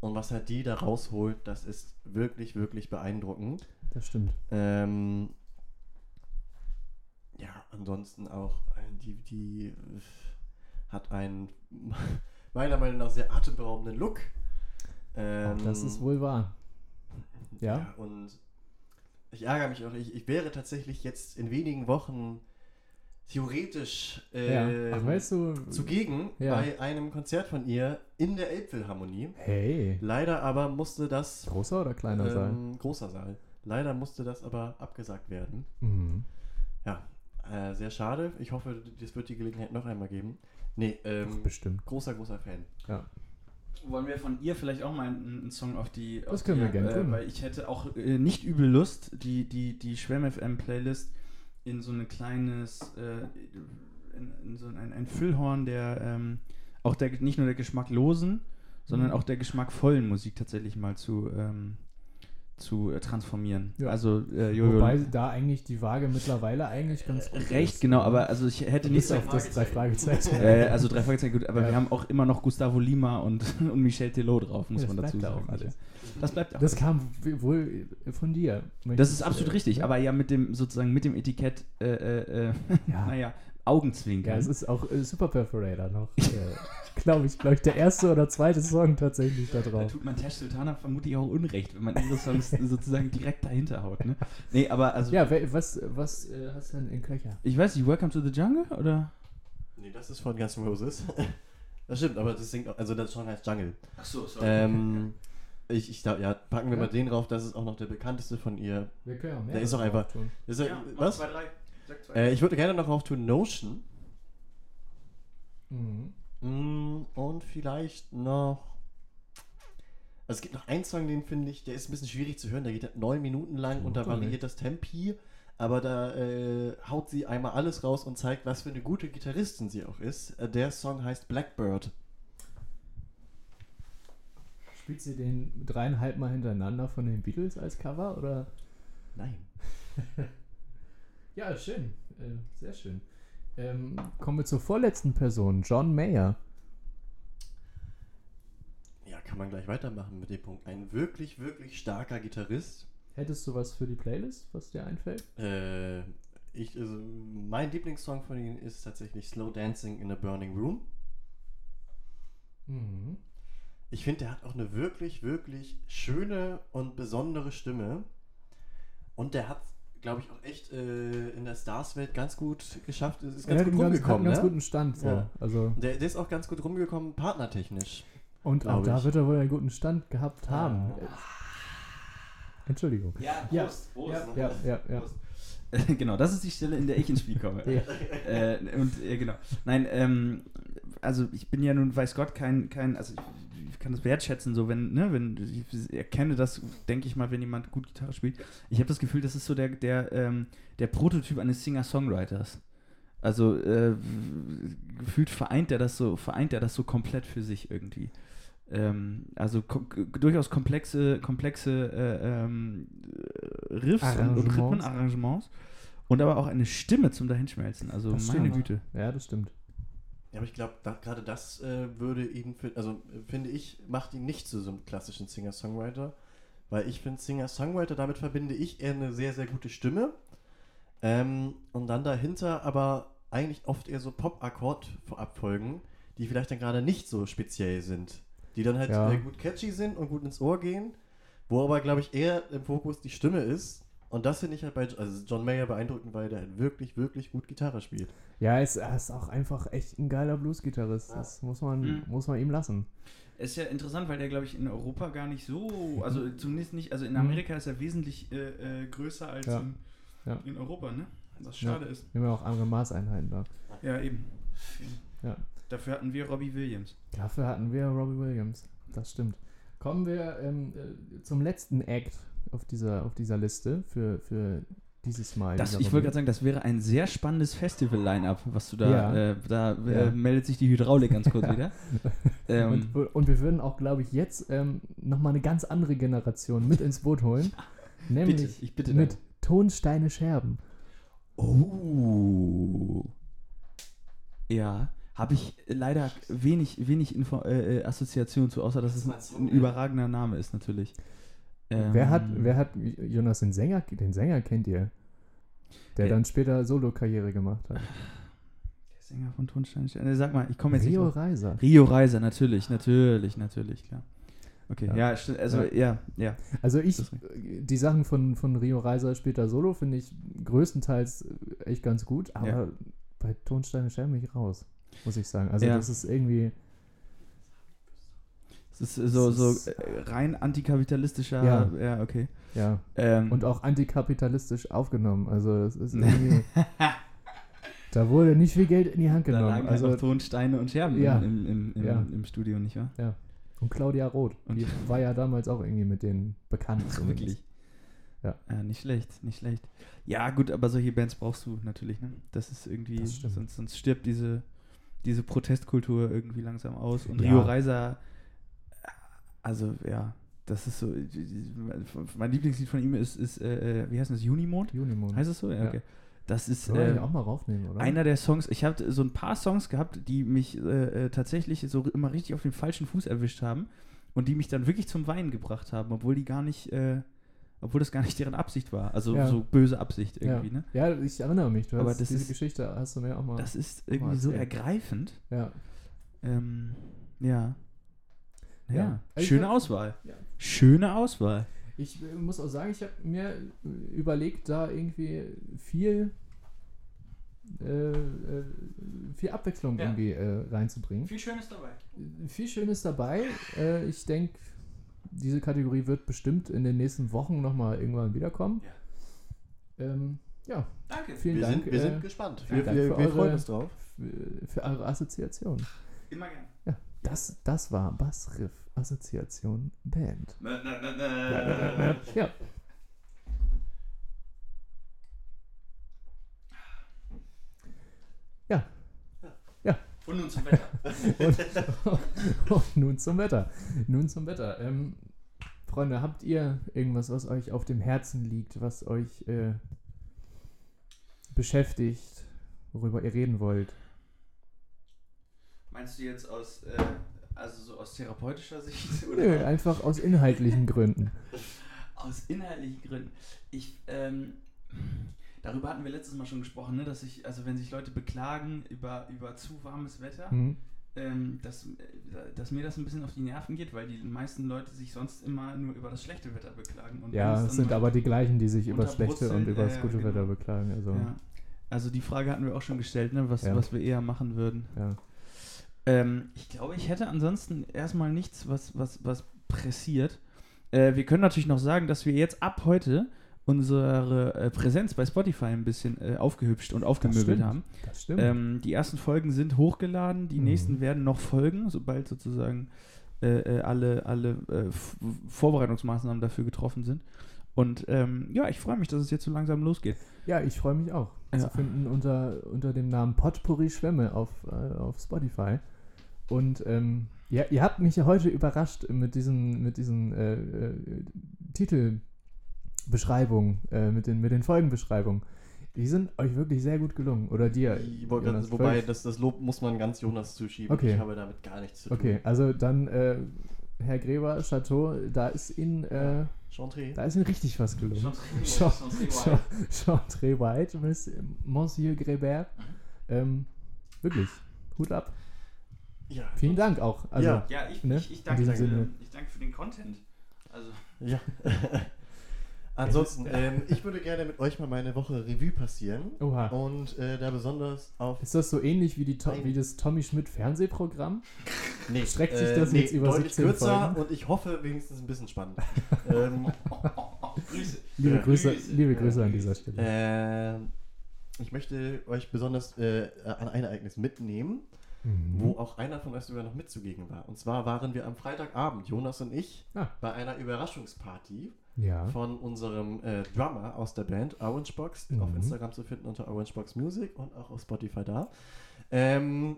Und was halt die da rausholt, das ist wirklich, wirklich beeindruckend. Das stimmt. Ähm, ja, ansonsten auch, äh, die, die äh, hat einen meiner Meinung nach sehr atemberaubenden Look. Ähm, das ist wohl wahr. Ja? Und ich ärgere mich auch, ich, ich wäre tatsächlich jetzt in wenigen Wochen theoretisch äh, ja. Ach, weißt du. zugegen Ja. bei einem Konzert von ihr in der Elbphilharmonie. Hey. Leider aber musste das Großer oder kleiner Saal? ähm, großer Saal. Leider musste das aber abgesagt werden. Mhm. Ja, äh, sehr schade. Ich hoffe, es wird die Gelegenheit noch einmal geben. Nee, ähm, Bestimmt. großer, großer Fan. Ja. wollen wir von ihr vielleicht auch mal einen, einen Song auf die. Das auf können die, wir gerne tun. Weil ich hätte auch äh, nicht übel Lust, die, die, die Schwemm-FM-Playlist in so ein kleines. Äh, in, in so ein, ein Füllhorn der. Ähm, auch der, nicht nur der geschmacklosen, sondern Mhm. auch der geschmackvollen Musik tatsächlich mal zu. Ähm, zu äh, transformieren. Ja. Also äh, Jojo Wobei da eigentlich die Waage mittlerweile eigentlich ganz gut recht, ist. genau, aber also ich hätte nicht auf das drei Fragezeichen. äh, also drei Fragezeichen, gut, aber Ja. wir haben auch immer noch Gustavo Lima und, und Michel Telot drauf, muss Ja, man dazu sagen. alles. Das bleibt auch. Das kam wohl von dir. das ist absolut richtig, ja. aber ja mit dem sozusagen mit dem Etikett, äh, äh, äh, Ja. naja, Augenzwinkern. Ja, es ist auch äh, Super Perforator noch. äh, glaube ich, glaube ich, der erste oder zweite Song tatsächlich da da drauf. tut man Tash Sultana vermutlich auch Unrecht, wenn man ihre Songs sozusagen direkt dahinter haut. Ne? Nee, aber also, Ja, was, was äh, hast du denn in Köcher? ich weiß nicht, Welcome to the Jungle oder? Nee, das ist von Guns N' Roses. das stimmt, aber das singt auch, also das Song heißt Jungle. Ach so, sorry. Ähm, Ich, ich glaub, ja, packen wir Ja. mal den drauf, das ist auch noch der bekannteste von ihr. Wir können ja mehr. Der ist doch einfach- tun. Ist er, Ja, was? Zwei, drei. Äh, ich würde gerne noch drauf tun Notion. Mhm. Mm, und vielleicht noch. Also es gibt noch einen Song, den finde ich, der ist ein bisschen schwierig zu hören. Der geht halt neun Minuten lang und da variiert das Tempi. Aber da äh, haut sie einmal alles raus und zeigt, was für eine gute Gitarristin sie auch ist. Äh, der Song heißt Blackbird. Spielt sie den dreieinhalb Mal hintereinander von den Beatles als Cover oder? Nein. Ja, schön. Äh, sehr schön. Ähm, kommen wir zur vorletzten Person, John Mayer. Ja, kann man gleich weitermachen mit dem Punkt. Ein wirklich, wirklich starker Gitarrist. Hättest du was für die Playlist, was dir einfällt? Äh, ich, also, mein Lieblingssong von ihm ist tatsächlich Slow Dancing in a Burning Room. Mhm. Ich finde, der hat auch eine wirklich, wirklich schöne und besondere Stimme. Und der hat, glaube ich, auch echt äh, in der Stars-Welt ganz gut geschafft. Ist Er ganz hat gut einen ganz, hat einen rumgekommen, ganz ne? guten Stand. So. Ja. Also, Der, der ist auch ganz gut rumgekommen, partnertechnisch. und auch da ich. wird er wohl einen guten Stand gehabt haben. Ah. Entschuldigung. Ja, Ja. Prost, Prost. Ja, ja, ja, ja. Prost. genau, das ist die Stelle, in der ich ins Spiel komme. Ja. äh, und äh, genau. Nein, ähm, also ich bin ja nun, weiß Gott, kein, kein also ich, ich kann das wertschätzen, so wenn, ne, wenn ich erkenne das, denke ich mal, wenn jemand gut Gitarre spielt. Ich habe das Gefühl, das ist so der, der, ähm, der Prototyp eines Singer-Songwriters. Also äh, gefühlt vereint er das so, vereint er das so komplett für sich irgendwie. Ähm, also kom durchaus komplexe, komplexe äh, ähm, Riffs und, und Arrangements. Rhythmen, Arrangements. Und aber auch eine Stimme zum Dahinschmelzen. Also Das meine stimmt. Güte. Ja, das stimmt. Ja, aber ich glaube, da, gerade das äh, würde ihn, für, also äh, finde ich, macht ihn nicht zu so einem klassischen Singer-Songwriter. Weil ich finde, Singer-Songwriter, damit verbinde ich eher eine sehr, sehr gute Stimme. Ähm, und dann dahinter aber eigentlich oft eher so Pop-Akkord-Abfolgen, die vielleicht dann gerade nicht so speziell sind. Die dann halt Ja. äh, gut catchy sind und gut ins Ohr gehen. Wo aber, glaube ich, eher im Fokus die Stimme ist. Und das finde ich halt bei also John Mayer beeindruckend, weil der halt wirklich, wirklich gut Gitarre spielt. Ja, er ist, er ist auch einfach echt ein geiler Blues-Gitarrist. Ja. Das muss man, Mhm. muss man ihm lassen. Ist ja interessant, weil der, glaube ich, in Europa gar nicht so, also zumindest nicht, also in Mhm. Amerika ist er wesentlich äh, äh, größer als Ja. in, Ja. in Europa, ne? Was schade ist. Wir haben ja auch andere Maßeinheiten da. Ja, eben. Ja. Dafür hatten wir Robbie Williams. Dafür hatten wir Robbie Williams. Das stimmt. Kommen wir ähm, äh, zum letzten Act auf dieser, auf dieser Liste für, für dieses Mal. Das, ich wollte gerade sagen, das wäre ein sehr spannendes Festival-Line-Up, was du da, Ja. äh, da äh, Ja. meldet sich die Hydraulik ganz kurz wieder. ähm, und, und wir würden auch, glaube ich, jetzt ähm, nochmal eine ganz andere Generation mit ins Boot holen. nämlich bitte, ich bitte mit. Tonsteine Scherben. Oh. Ja, habe ich leider wenig, wenig Info äh, äh, Assoziation zu, außer dass es ein, überragender Name ist natürlich. Ähm, Wer hat, wer hat, Jonas, den Sänger, den Sänger kennt ihr? Der Ja. dann später Solo-Karriere gemacht hat. Der Sänger von Tonstein. Äh, Sag mal, ich komme jetzt Rio nicht. Reiser. Rio Reiser, natürlich, natürlich, natürlich, klar. Okay, Ja. ja, also ja, ja. Also ich, die Sachen von, von Rio Reiser später Solo finde ich größtenteils echt ganz gut, aber Ja. bei Tonsteine bin ich raus, muss ich sagen. Also Ja. das ist irgendwie, Es ist so, so äh, rein antikapitalistischer, Ja. ja, okay. ja, Ähm, und auch antikapitalistisch aufgenommen. Also es ist irgendwie, da wurde nicht viel Geld in die Hand da genommen. lagen Also Tonsteine und Scherben Ja. im, im, im, Ja. im Studio, nicht wahr? und Claudia Roth, Und- die war ja damals auch irgendwie mit denen bekannt. Ach, wirklich. Ja. ja. Nicht schlecht, nicht schlecht. Ja, gut, aber solche Bands brauchst du natürlich, ne? Das ist irgendwie, Das sonst, sonst stirbt diese, diese Protestkultur irgendwie langsam aus. Und Ja. Rio Reiser, also ja, das ist so, mein Lieblingslied von ihm ist, ist äh, wie heißt das, Junimond? Junimond. Heißt es so? Ja, Ja. okay. Das ist äh, auch mal raufnehmen, oder? einer der Songs, ich habe so ein paar Songs gehabt, die mich äh, äh, tatsächlich so immer richtig auf den falschen Fuß erwischt haben und die mich dann wirklich zum Weinen gebracht haben, obwohl die gar nicht, äh, obwohl das gar nicht deren Absicht war. Also Ja. so böse Absicht ja. irgendwie, ne? ja, ich erinnere mich. Du Aber hast das diese ist- Geschichte hast du mir auch mal. Das ist irgendwie so ergreifend. ja. Ähm, ja. Ja, Ja. Also schöne hab- Auswahl. Ja. Schöne Auswahl. Ich äh, muss auch sagen, ich habe mir äh, überlegt, da irgendwie viel, äh, äh, viel Abwechslung Ja. irgendwie äh, reinzubringen. Viel Schönes dabei. Viel Schönes dabei. Äh, ich denke, diese Kategorie wird bestimmt in den nächsten Wochen nochmal irgendwann wiederkommen. Ähm, ja, Danke. vielen Wir, Dank sind, wir äh, sind gespannt. vielen Wir, Dank wir, für wir eure- freuen uns drauf. für, für eure Assoziation. Immer gerne. Ja, das, das war Bassriff Assoziation Band. Na, na, na, na. Ja, Und nun zum Wetter. und, und nun zum Wetter. Nun zum Wetter. Ähm, Freunde, habt ihr irgendwas, was euch auf dem Herzen liegt, was euch äh, beschäftigt, worüber ihr reden wollt? Meinst du jetzt aus, äh, also so aus therapeutischer Sicht? Nö, einfach aus inhaltlichen Gründen. Aus inhaltlichen Gründen. Ich, ähm, darüber hatten wir letztes Mal schon gesprochen, ne, dass ich, also wenn sich Leute beklagen über, über zu warmes Wetter, Hm? ähm, dass, dass mir das ein bisschen auf die Nerven geht, weil die meisten Leute sich sonst immer nur über das schlechte Wetter beklagen. Und Ja, es sind aber die gleichen, die sich über das schlechte und über das gute genau. Wetter beklagen. Also, Ja. Also die Frage hatten wir auch schon gestellt, ne, was, Ja. was wir eher machen würden. ja. Ähm, ich glaube, ich hätte ansonsten erstmal nichts, was, was, was pressiert. Äh, wir können natürlich noch sagen, dass wir jetzt ab heute unsere äh, Präsenz bei Spotify ein bisschen äh, aufgehübscht und aufgemöbelt stimmt. haben. Das stimmt. Ähm, die ersten Folgen sind hochgeladen, die Mhm. nächsten werden noch folgen, sobald sozusagen äh, äh, alle, alle äh, Vorbereitungsmaßnahmen dafür getroffen sind. Und ähm, ja, ich freue mich, dass es jetzt so langsam losgeht. ja, ich freue mich auch. Ja. Zu finden unter, unter dem Namen Potpourri Schwämme auf, äh, auf Spotify. Und ähm, ja, ihr habt mich ja heute überrascht mit diesen, mit diesen äh, äh, Titelbeschreibungen, äh, mit, den, mit den Folgenbeschreibungen. Die sind euch wirklich sehr gut gelungen. Oder dir. Jonas, wobei, völlig- das, das Lob muss man ganz Jonas zuschieben. Okay. Ich habe damit gar nichts zu tun. Okay, also dann, äh, Herr Gräber, Chateau, da ist Ihnen, äh, Chantre. da ist Ihnen richtig was gelungen. Jean- Chantre White, Monsieur Grébert. Ähm, wirklich, Hut ab. Ja. Vielen Dank auch. Also, Ja. Ja, ich, Ne? ich, ich, danke, ich danke für den Content. Also, Ja. Ansonsten, ähm, ich würde gerne mit euch mal meine Woche Revue passieren. Oha. Und äh, da besonders auf. Ist das so ähnlich wie, die To wie das Tommy Schmidt Fernsehprogramm? Nee, streckt sich das jetzt über deutlich 17 kürzer Folgen? und ich hoffe wenigstens ein bisschen spannend. ähm, Grüße. Liebe, Ja. Grüße, Grüße. liebe Grüße an dieser Stelle. ähm, ich möchte euch besonders äh, an ein Ereignis mitnehmen, Mhm. wo auch einer von euch sogar noch mitzugegen war. Und zwar waren wir am Freitagabend, Jonas und ich, Ah. bei einer Überraschungsparty Ja. von unserem äh, Drummer aus der Band Orangebox, auf Mhm. Instagram zu finden unter Orangebox Music und auch auf Spotify da. Ähm,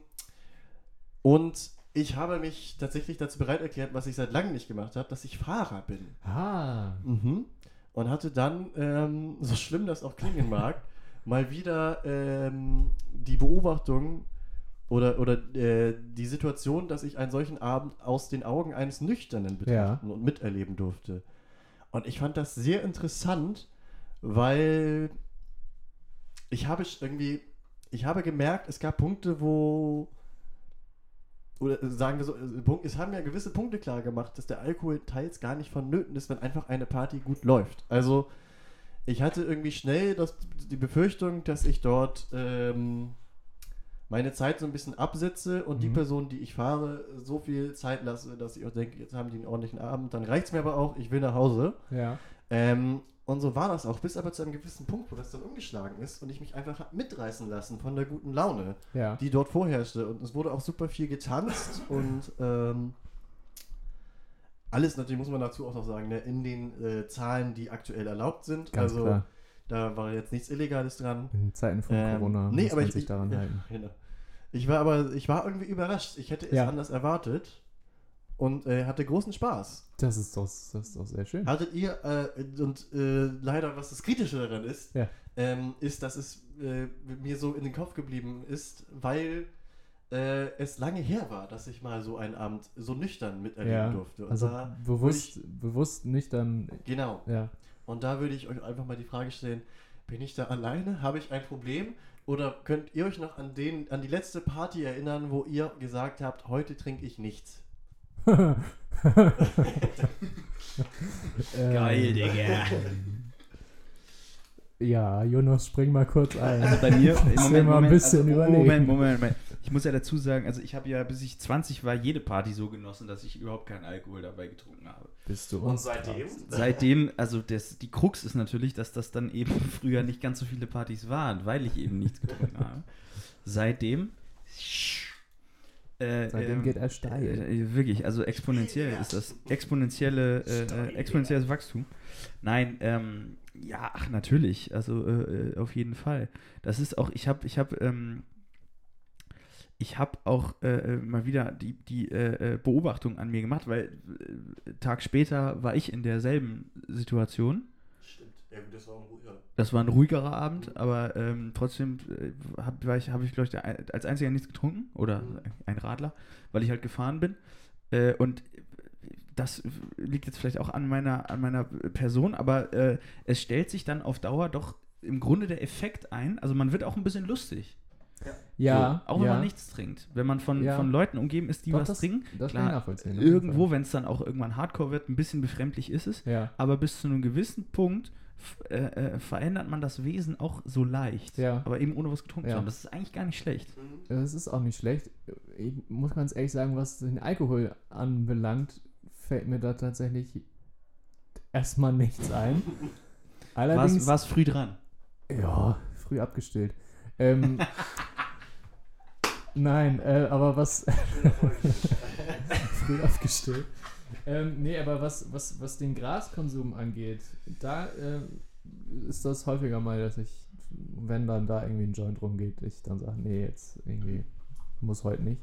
und ich habe mich tatsächlich dazu bereit erklärt, was ich seit langem nicht gemacht habe, dass ich Fahrer bin. Ah. Mhm. Und hatte dann, ähm, so schlimm das auch klingen mag, mal wieder ähm, die Beobachtung oder, oder äh, die Situation, dass ich einen solchen Abend aus den Augen eines Nüchternen betrachten und miterleben durfte. Und ich fand das sehr interessant, weil ich habe irgendwie, ich habe gemerkt, es gab Punkte, wo oder äh, sagen wir so, äh, es haben ja gewisse Punkte klar gemacht, dass der Alkohol teils gar nicht vonnöten ist, wenn einfach eine Party gut läuft. Also ich hatte irgendwie schnell das, die Befürchtung, dass ich dort ähm, meine Zeit so ein bisschen absetze und die Mhm. Person, die ich fahre, so viel Zeit lasse, dass ich auch denke, jetzt haben die einen ordentlichen Abend, dann reicht es mir aber auch, ich will nach Hause. Ja. Ähm, und so war das auch, bis aber zu einem gewissen Punkt, wo das dann umgeschlagen ist und ich mich einfach mitreißen lassen von der guten Laune Ja. die dort vorherrschte. Und es wurde auch super viel getanzt und ähm, alles natürlich, muss man dazu auch noch sagen, ne, in den äh, Zahlen, die aktuell erlaubt sind. Ganz also klar. da war jetzt nichts Illegales dran. In Zeiten von Ähm, Corona nee, muss aber man ich, sich ich, daran ja, halten. Genau. Ich war aber, ich war irgendwie überrascht. Ich hätte es Ja. anders erwartet und äh, hatte großen Spaß. Das ist doch, das ist doch sehr schön. Hattet ihr, äh, und äh, leider, was das Kritische daran ist, Ja. ähm, ist, dass es äh, mir so in den Kopf geblieben ist, weil äh, es lange her war, dass ich mal so einen Abend so nüchtern miterleben Ja, durfte. Und Also bewusst, bewusst nicht dann, Genau. ja. Und da würde ich euch einfach mal die Frage stellen, bin ich da alleine? Habe ich ein Problem? Oder könnt ihr euch noch an, den, an die letzte Party erinnern, wo ihr gesagt habt, heute trinke ich nichts? Geil, Digga. Ja, Jonas, spring mal kurz ein. Also bei mir, Muss mir mal ein bisschen also, überlegen. Moment, Moment, Moment. Ich muss ja dazu sagen, also ich habe ja, bis ich 20 war, jede Party so genossen, dass ich überhaupt keinen Alkohol dabei getrunken habe. Bist du Und seitdem? Seitdem, also das, die Krux ist natürlich, dass das dann eben früher nicht ganz so viele Partys waren, weil ich eben nichts getrunken habe. Seitdem. Äh, Seitdem ähm, geht er steil. Äh, wirklich, also exponentiell ist das exponentielle, äh, äh, exponentielles Wachstum. Nein, ähm, ja, ach natürlich, also äh, äh, auf jeden Fall. Das ist auch, ich habe, ich habe, ähm, ich habe auch äh, äh, mal wieder die, die äh, äh, Beobachtung an mir gemacht, weil äh, Tag später war ich in derselben Situation. Stimmt. Ja, das war ein ruhiger. Das war ein ruhigerer Abend, aber ähm, trotzdem äh, habe ich, hab ich glaube ich, als einziger nichts getrunken oder Mhm. ein Radler, weil ich halt gefahren bin. Und das liegt jetzt vielleicht auch an meiner, an meiner Person, aber äh, es stellt sich dann auf Dauer doch im Grunde der Effekt ein. Also man wird auch ein bisschen lustig. Ja, So, auch wenn ja. man nichts trinkt. Wenn man von, Ja. von Leuten umgeben ist, die Doch, was das- trinken. Das klar, Irgendwo, wenn es dann auch irgendwann hardcore wird, ein bisschen befremdlich ist es. Ja. Aber bis zu einem gewissen Punkt äh, äh, verändert man das Wesen auch so leicht. Ja. Aber eben ohne was getrunken zu haben. Das ist eigentlich gar nicht schlecht. Das ist auch nicht schlecht. Ich muss ganz ehrlich sagen, was den Alkohol anbelangt, fällt mir da tatsächlich erstmal nichts ein. Allerdings, Was war's früh dran? ja, früh abgestillt. Ähm, nein, äh, aber was früh abgestillt. Ähm, nee, aber was, was, was den Graskonsum angeht, da äh, ist das häufiger mal, dass ich, wenn dann da irgendwie ein Joint rumgeht, ich dann sage, nee, jetzt irgendwie muss heute nicht.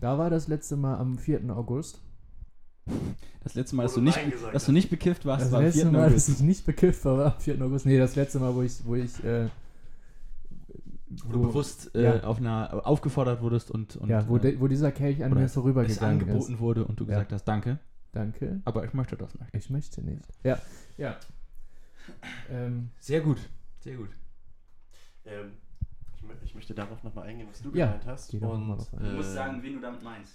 Da war das letzte Mal am 4. August. Das letzte Mal, dass Wo du du nicht, dass du nicht bekifft warst, Das war am letzte 4. Mal, dass August. ich nicht bekifft war, war am 4. August. Nee, das letzte Mal, wo ich, wo ich, äh, Wo du bewusst äh, Ja. auf einer, aufgefordert wurdest und, und ja, wo, äh, de, wo dieser Kelch an mir vorübergegangen angeboten ist. wurde und du Ja. gesagt hast, danke, Danke. aber ich möchte das nicht. Ich möchte nicht. Ja, ja. Ähm, Sehr gut, sehr gut. Ähm, ich, ich möchte darauf nochmal eingehen, was du Ja, gemeint hast. Und, ein. Du musst sagen, wen du damit meinst.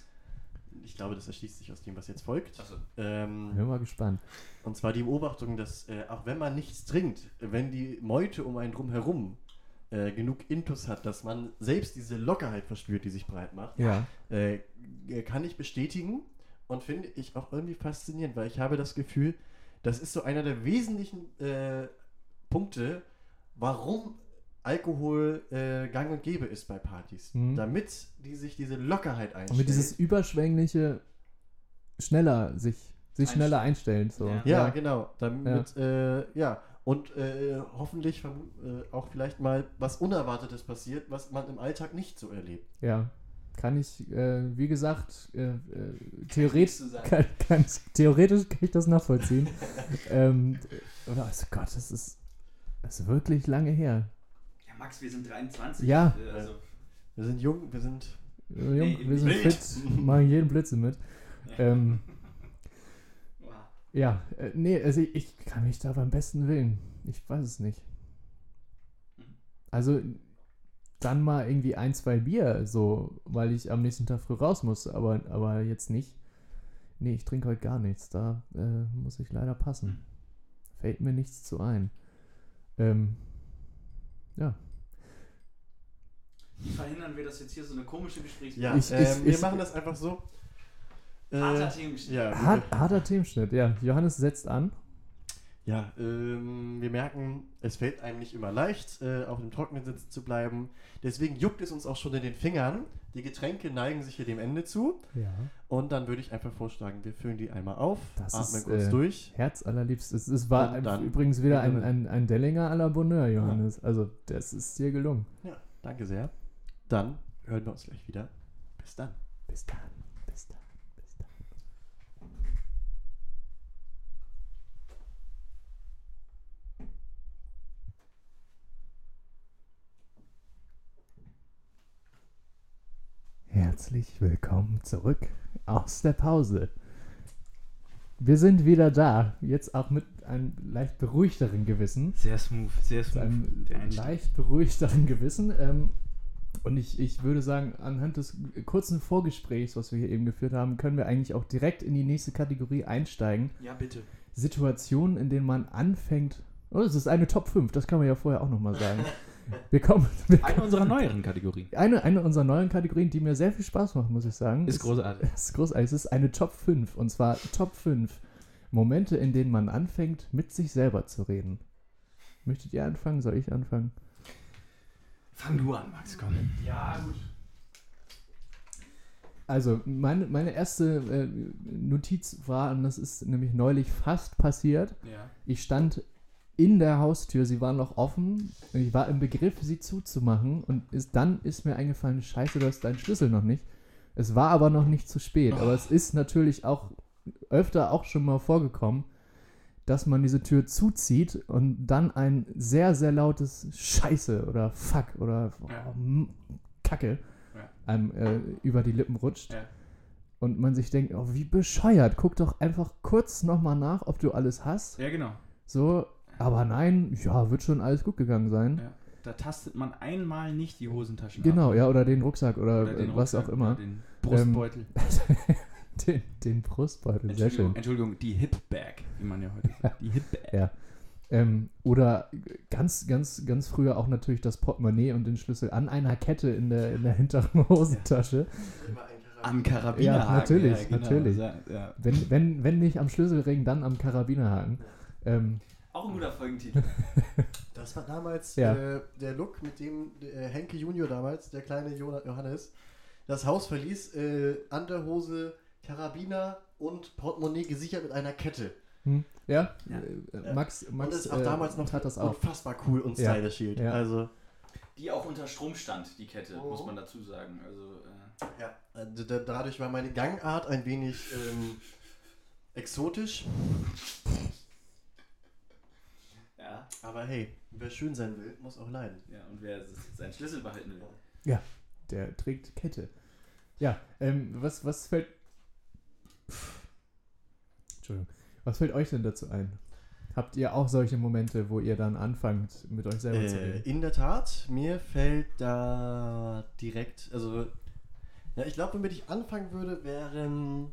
Ich glaube, das erschließt sich aus dem, was jetzt folgt. Achso. Ähm, bin mal gespannt. Und zwar die Beobachtung, dass äh, auch wenn man nichts trinkt, wenn die Meute um einen drum herum äh, genug Intus hat, dass man selbst diese Lockerheit verspürt, die sich breit macht, Ja. äh, kann ich bestätigen und finde ich auch irgendwie faszinierend, weil ich habe das Gefühl, das ist so einer der wesentlichen äh, Punkte, warum Alkohol äh, gang und gäbe ist bei Partys. Mhm. Damit die sich diese Lockerheit einstellen. Und mit dieses überschwängliche schneller sich, sich schneller einstellen. So. Ja. Ja, genau. Damit, ja. Äh, ja. Und äh, hoffentlich äh, auch vielleicht mal was Unerwartetes passiert, was man im Alltag nicht so erlebt. Ja. Kann ich, äh, wie gesagt, äh, äh, theoretisch, kann, kann, ich- theoretisch kann ich das nachvollziehen. ähm, oh also Gott, das ist, das ist wirklich lange her. Ja, Max, wir sind 23. Ja. Äh, Also, Wir sind jung, wir sind. Jung, Nee, wir sind fit, machen jeden Blödsinn mit. Ähm, wow. ja, äh, nee, also ich, ich kann mich da beim besten Willen. Ich weiß es nicht. Also dann mal irgendwie ein, zwei Bier, so, weil ich am nächsten Tag früh raus muss, aber, aber jetzt nicht. Nee, ich trinke heute gar nichts. Da äh, muss ich leider passen. Fällt mir nichts zu ein. Ähm, ja. Wie verhindern wir das jetzt hier so eine komische Gesprächsführung? Ja, Ich- ich- ähm, wir ich- machen das einfach so. Äh, Harter Themenschnitt. ja, Hart, harter Themenschnitt, ja. Johannes setzt an. Ja, ähm, wir merken, es fällt einem nicht immer leicht, äh, auf dem Trockenen sitzen zu bleiben. Deswegen juckt es uns auch schon in den Fingern. Die Getränke neigen sich hier dem Ende zu. Ja. Und dann würde ich einfach vorschlagen, wir füllen die einmal auf, Das atmen ist, kurz äh, durch. Herz allerliebst. Es, es war dann- übrigens wieder ein, ein, ein Dellinger à la Bonheur, Johannes. Also, das ist dir gelungen. Ja, danke sehr. Dann hören wir uns gleich wieder. Bis dann. Bis dann. Bis dann. Bis dann. Herzlich willkommen zurück aus der Pause. Wir sind wieder da, jetzt auch mit einem leicht beruhigteren Gewissen. Sehr smooth, sehr Mit smooth. einem der Einstieg. leicht beruhigteren Gewissen. Ähm, und ich, ich würde sagen, anhand des kurzen Vorgesprächs, was wir hier eben geführt haben, können wir eigentlich auch direkt in die nächste Kategorie einsteigen. Ja, bitte. Situationen, in denen man anfängt Oh, es ist eine Top 5, das kann man ja vorher auch nochmal sagen. Wir kommen. Wir Eine unserer neueren Kategorien. eine, eine unserer neuen Kategorien, die mir sehr viel Spaß macht, muss ich sagen. Ist großartig. ist großartig. Es ist eine Top 5. Und zwar Top 5 Momente, in denen man anfängt, mit sich selber zu reden. Möchtet ihr anfangen? Soll ich anfangen? Fang du an, Max, komm. Ja, gut. Also, meine, meine erste äh, Notiz war, und das ist nämlich neulich fast passiert. Ja. Ich stand in der Haustür, sie war noch offen. Ich war im Begriff, sie zuzumachen. Und ist, dann ist mir eingefallen: Scheiße, du hast deinen Schlüssel noch nicht. Es war aber noch nicht zu spät. Aber es ist natürlich auch öfter auch schon mal vorgekommen, dass man diese Tür zuzieht und dann ein sehr, sehr lautes Scheiße oder Fuck oder oh, Kacke einem äh, über die Lippen rutscht. Ja. Und man sich denkt, oh, wie bescheuert. Guck doch einfach kurz nochmal nach, ob du alles hast. Ja, genau. So, aber nein, ja, wird schon alles gut gegangen sein. Ja. Da tastet man einmal nicht die Hosentaschen Genau, ab. ja, oder den Rucksack oder, Oder den was Rucksack auch immer. Den Brustbeutel. Den, den Brustbeutel, sehr Entschuldigung, schön. Entschuldigung, die Hip-Bag, wie man ja heute sagt. Die Hip-Bag. Ja. Ähm, oder ganz, ganz, ganz früher auch natürlich das Portemonnaie und den Schlüssel an einer Kette in der, in der hinteren Hosentasche. Immer ein Charakter. Am Karabinerhaken. Ja, natürlich, genau. natürlich. Ja, ja. Wenn, wenn, wenn nicht am Schlüsselring, dann am Karabinerhaken. Ähm, Auch ein guter Folgentitel. Das war damals Ja. äh, der Look, mit dem äh, Henke Junior damals, der kleine Jo- Johannes, das Haus verließ, äh, Underhose, Karabiner und Portemonnaie gesichert mit einer Kette. hm, ja, Ja. Äh, Max, und Max das ist auch äh, damals noch tat das auch. unfassbar cool und Ja. stylisch hielt. Ja. Also, Die auch unter Strom stand, die Kette, Oh. muss man dazu sagen. Also, äh, ja, äh, d- dadurch war meine Gangart ein wenig ähm, exotisch. ja. Aber hey, wer schön sein will, muss auch leiden. ja. Und wer seinen Schlüssel behalten will. Der trägt Kette. Ja, ähm, was, was fällt. Entschuldigung. Was fällt euch denn dazu ein? Habt ihr auch solche Momente, wo ihr dann anfangt, mit euch selber zu Äh, reden? in der Tat, mir fällt da direkt, also, ja, ich glaube, womit ich anfangen würde, wären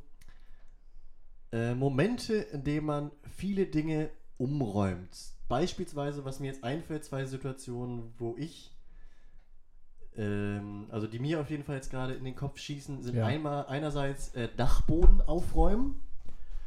äh, Momente, in denen man viele Dinge umräumt. Beispielsweise, was mir jetzt einfällt, zwei Situationen, wo ich, ähm, also die mir auf jeden Fall jetzt gerade in den Kopf schießen, sind Ja. einmal einerseits äh, Dachboden aufräumen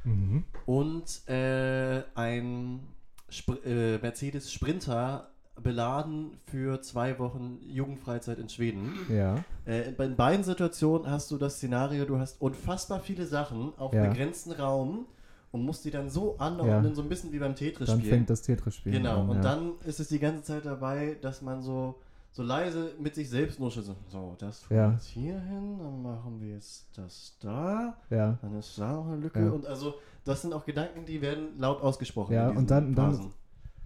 Mhm. und äh, ein Spr äh, Mercedes Sprinter beladen für zwei Wochen Jugendfreizeit in Schweden. Ja. Äh, in beiden Situationen hast du das Szenario, du hast unfassbar viele Sachen auf Ja. begrenzten Raum und musst die dann so anordnen, Ja. so ein bisschen wie beim Dann Tetris-Spiel. fängt das Tetris-Spiel Genau, an. und ja. dann ist es die ganze Zeit dabei, dass man so, so leise mit sich selbst nuschelt. So, so das tun wir Ja. jetzt hier hin, dann machen wir jetzt das da. Ja, Dann ist da noch eine Lücke. Ja. Und also, das sind auch Gedanken, die werden laut ausgesprochen. Ja, und dann- dann-.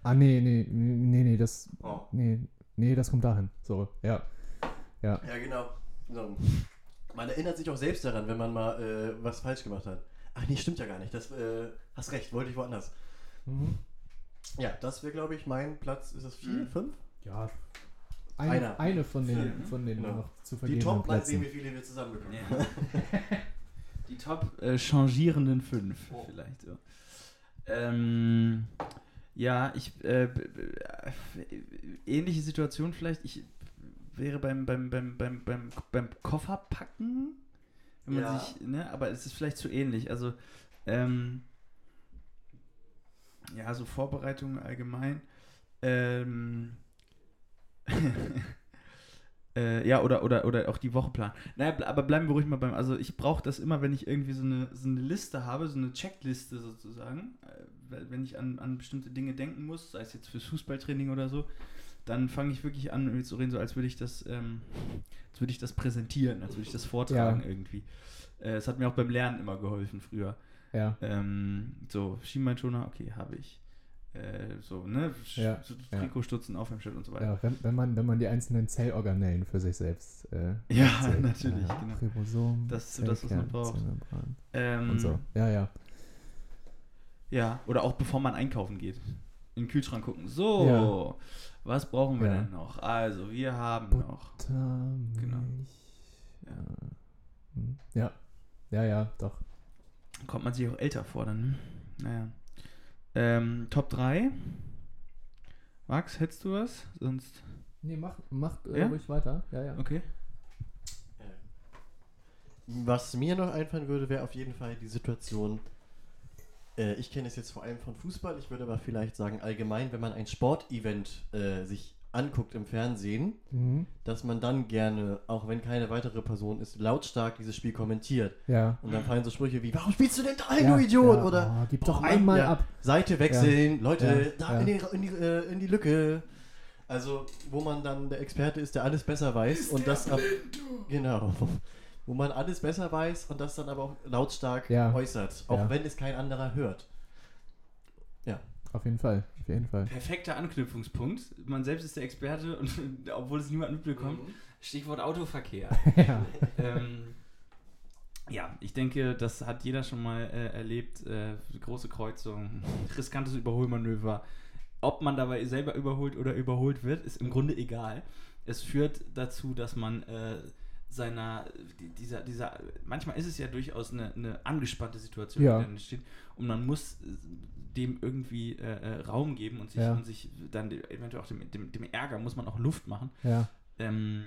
Ah, nee, nee, nee, nee, das. Oh. Nee, nee, das kommt dahin. So, ja. Ja. Ja, genau. So. Man erinnert sich auch selbst daran, wenn man mal äh, was falsch gemacht hat. Ach nee, stimmt ja gar nicht. Das äh, hast recht, wollte ich woanders. Mhm. Ja, das wäre, glaube ich, mein Platz. Ist es vier, Mhm. fünf? Ja. Eine, Einer. eine von den, Vier, ne? von den Genau. noch zu Die vergebenen Top, mal sehen, Plätzen. wie viele wir zusammenbekommen. Ja. Die top äh, changierenden fünf, Oh. vielleicht so. Ähm, ja, ich äh, b- b- ähnliche Situation vielleicht. Ich wäre beim beim beim beim beim, beim Kofferpacken, wenn man Ja. sich, ne, aber es ist vielleicht zu ähnlich. Also ähm, ja, so Vorbereitungen allgemein. Ähm, äh, ja, oder, oder, oder auch die Woche planen. Naja, aber bleiben wir ruhig mal beim. Also, ich brauche das immer, wenn ich irgendwie so eine, so eine Liste habe, so eine Checkliste sozusagen. Äh, wenn ich an, an bestimmte Dinge denken muss, sei es jetzt fürs Fußballtraining oder so, dann fange ich wirklich an, irgendwie zu reden, so als würde ich das, ähm, als würde ich das präsentieren, als würde ich das vortragen Ja. irgendwie. Äh, Es hat mir auch beim Lernen immer geholfen früher. Ja. Ähm, so, Schienbeinschoner, okay, habe ich. Äh, so, ne? Ja, so ja. Trikotstutzen, Aufwärmschritt und so weiter. Ja, wenn, wenn, man, wenn man die einzelnen Zellorganellen für sich selbst äh, Ja, zählt. natürlich, Ja, genau. Ribosom, Das ist so das, was man braucht. Ähm, Und so. Ja, ja. Ja, oder auch bevor man einkaufen geht. In den Kühlschrank gucken. So, Ja. was brauchen wir denn noch? Also, wir haben noch. Butter, Genau. Milch. Ja. äh, hm. Ja. Ja, ja, doch. Kommt man sich auch älter vor dann. ne? Naja. Ähm, Top 3. Max, hättest du was? Sonst. Nee, mach, macht äh, Ja? ruhig weiter. Ja, ja. Okay. Was mir noch einfallen würde, wäre auf jeden Fall die Situation. Äh, ich kenne es jetzt vor allem von Fußball. Ich würde aber vielleicht sagen, allgemein, wenn man ein Sportevent äh, sich anguckt im Fernsehen, Mhm. dass man dann gerne, auch wenn keine weitere Person ist, lautstark dieses Spiel kommentiert. Ja. Und dann fallen so Sprüche wie, warum spielst du denn da, ja, du Idiot? ja. Oder oh, gib "Boah, doch Mann, einmal ja, ab. Seite wechseln, Leute, Ja, da ja. In, die, in, die, äh, in die Lücke. Also, wo man dann der Experte ist, der alles besser weiß und das ab, genau, wo man alles besser weiß und das dann aber auch lautstark Ja. äußert, auch Ja. wenn es kein anderer hört. Auf jeden Fall. Auf jeden Fall. Perfekter Anknüpfungspunkt. Man selbst ist der Experte und obwohl es niemand mitbekommt. Stichwort Autoverkehr. ja. ähm, ja, ich denke, das hat jeder schon mal äh, erlebt. Äh, große Kreuzung, riskantes Überholmanöver. Ob man dabei selber überholt oder überholt wird, ist im Grunde egal. Es führt dazu, dass man äh, seiner, die- dieser, dieser, manchmal ist es ja durchaus eine, eine angespannte Situation, Ja. in der man steht. Und man muss äh, dem irgendwie äh, äh, Raum geben und sich, Ja. und sich dann eventuell auch dem, dem, dem Ärger muss man auch Luft machen. Ja. Ähm,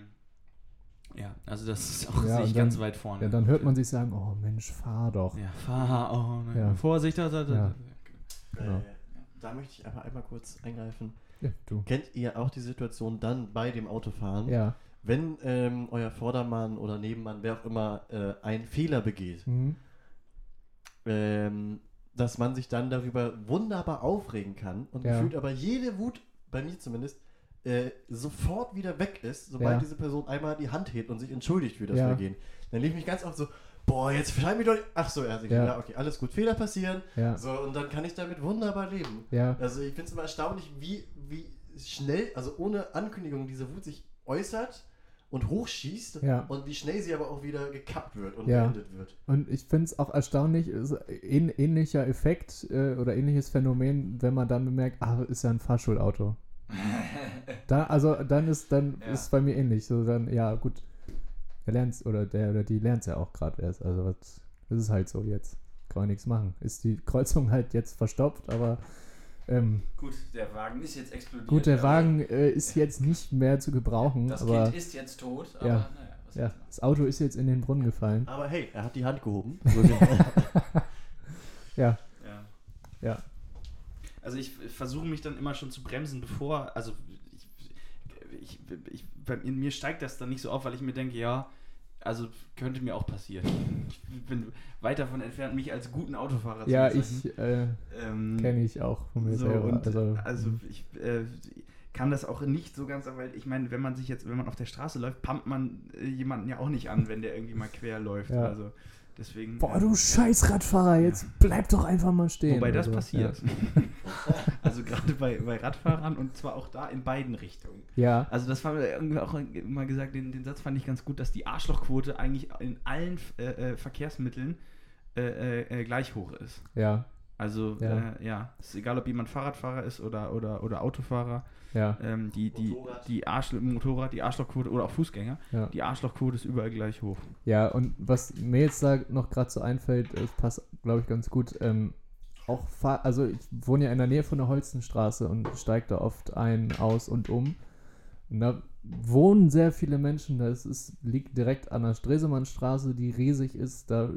ja, also das ist auch Ja, sich und ganz dann- weit vorne. ja. Dann hört man sich sagen, oh Mensch, fahr doch. Ja, fahr, oh, nein. Ja. Vorsicht, da, da, da. Ja. Genau. Äh, da möchte ich aber einmal kurz eingreifen. Ja, du. Kennt ihr auch die Situation dann bei dem Autofahren, Ja. wenn ähm, euer Vordermann oder Nebenmann, wer auch immer, äh, einen Fehler begeht? Mhm. ähm, dass man sich dann darüber wunderbar aufregen kann und Ja. gefühlt aber jede Wut, bei mir zumindest, äh, sofort wieder weg ist, sobald Ja. diese Person einmal die Hand hebt und sich entschuldigt für das Ja. Vergehen. Dann lief mich ganz oft so, boah, jetzt schreib mich doch nicht. Ach so, er hat Ja. ja. okay, alles gut, Fehler passieren. Ja. So, und dann kann ich damit wunderbar leben. Ja. Also ich finde es immer erstaunlich, wie, wie schnell, also ohne Ankündigung, diese Wut sich äußert und hochschießt Ja. und wie schnell sie aber auch wieder gekappt wird und Ja. beendet wird. Und ich finde es auch erstaunlich, ist ähn, ähnlicher Effekt äh, oder ähnliches Phänomen, wenn man dann bemerkt, ah, ist ja ein Fahrschulauto. da, also dann ist dann Ja. ist bei mir ähnlich. So dann, ja, gut. Der lernt's oder der oder die lernt ja auch gerade erst. Also das ist halt so jetzt. Kann man nichts machen. Ist die Kreuzung halt jetzt verstopft, aber ähm, Gut, der Wagen ist jetzt explodiert. gut, der Wagen äh, ist jetzt nicht mehr zu gebrauchen. Das aber Kind ist jetzt tot, aber Ja. naja, was ja, das Auto ist jetzt in den Brunnen gefallen. Aber hey, er hat die Hand gehoben. Ja? Ja. ja. Also ich versuche mich dann immer schon zu bremsen, bevor, also ich, ich, ich, bei, in mir steigt das dann nicht so auf, weil ich mir denke, ja, also könnte mir auch passieren. Ich bin weit davon entfernt, mich als guten Autofahrer Ja, zu bezeichnen. ich äh, Ähm, kenne ich auch von mir so, selber. und, also, also, mhm. ich äh, kann das auch nicht so ganz, weil ich meine, wenn man sich jetzt, wenn man auf der Straße läuft, pumpt man äh, jemanden ja auch nicht an, wenn der irgendwie mal quer läuft. Ja. Also deswegen. Boah, du scheiß Radfahrer, jetzt bleib doch einfach mal stehen. Wobei das so. passiert. also gerade bei, bei Radfahrern und zwar auch da in beiden Richtungen. Ja, Also das war irgendwie auch immer gesagt, den, den Satz fand ich ganz gut, dass die Arschlochquote eigentlich in allen äh, äh, Verkehrsmitteln äh, äh, äh, gleich hoch ist. ja, Also Ja. äh, ja ist egal, ob jemand Fahrradfahrer ist oder, oder, oder Autofahrer, ja, ähm, die, die, Motorrad. die Arschl Motorrad, die Arschlochquote oder auch Fußgänger, ja. die Arschlochquote ist überall gleich hoch. Ja, und was mir jetzt da noch gerade so einfällt, es passt, glaube ich, ganz gut. Ähm, auch, fahr also ich wohne ja in der Nähe von der Holzenstraße und steige da oft ein, aus und um. Und da wohnen sehr viele Menschen. Das ist, liegt direkt an der Stresemannstraße, die riesig ist. Da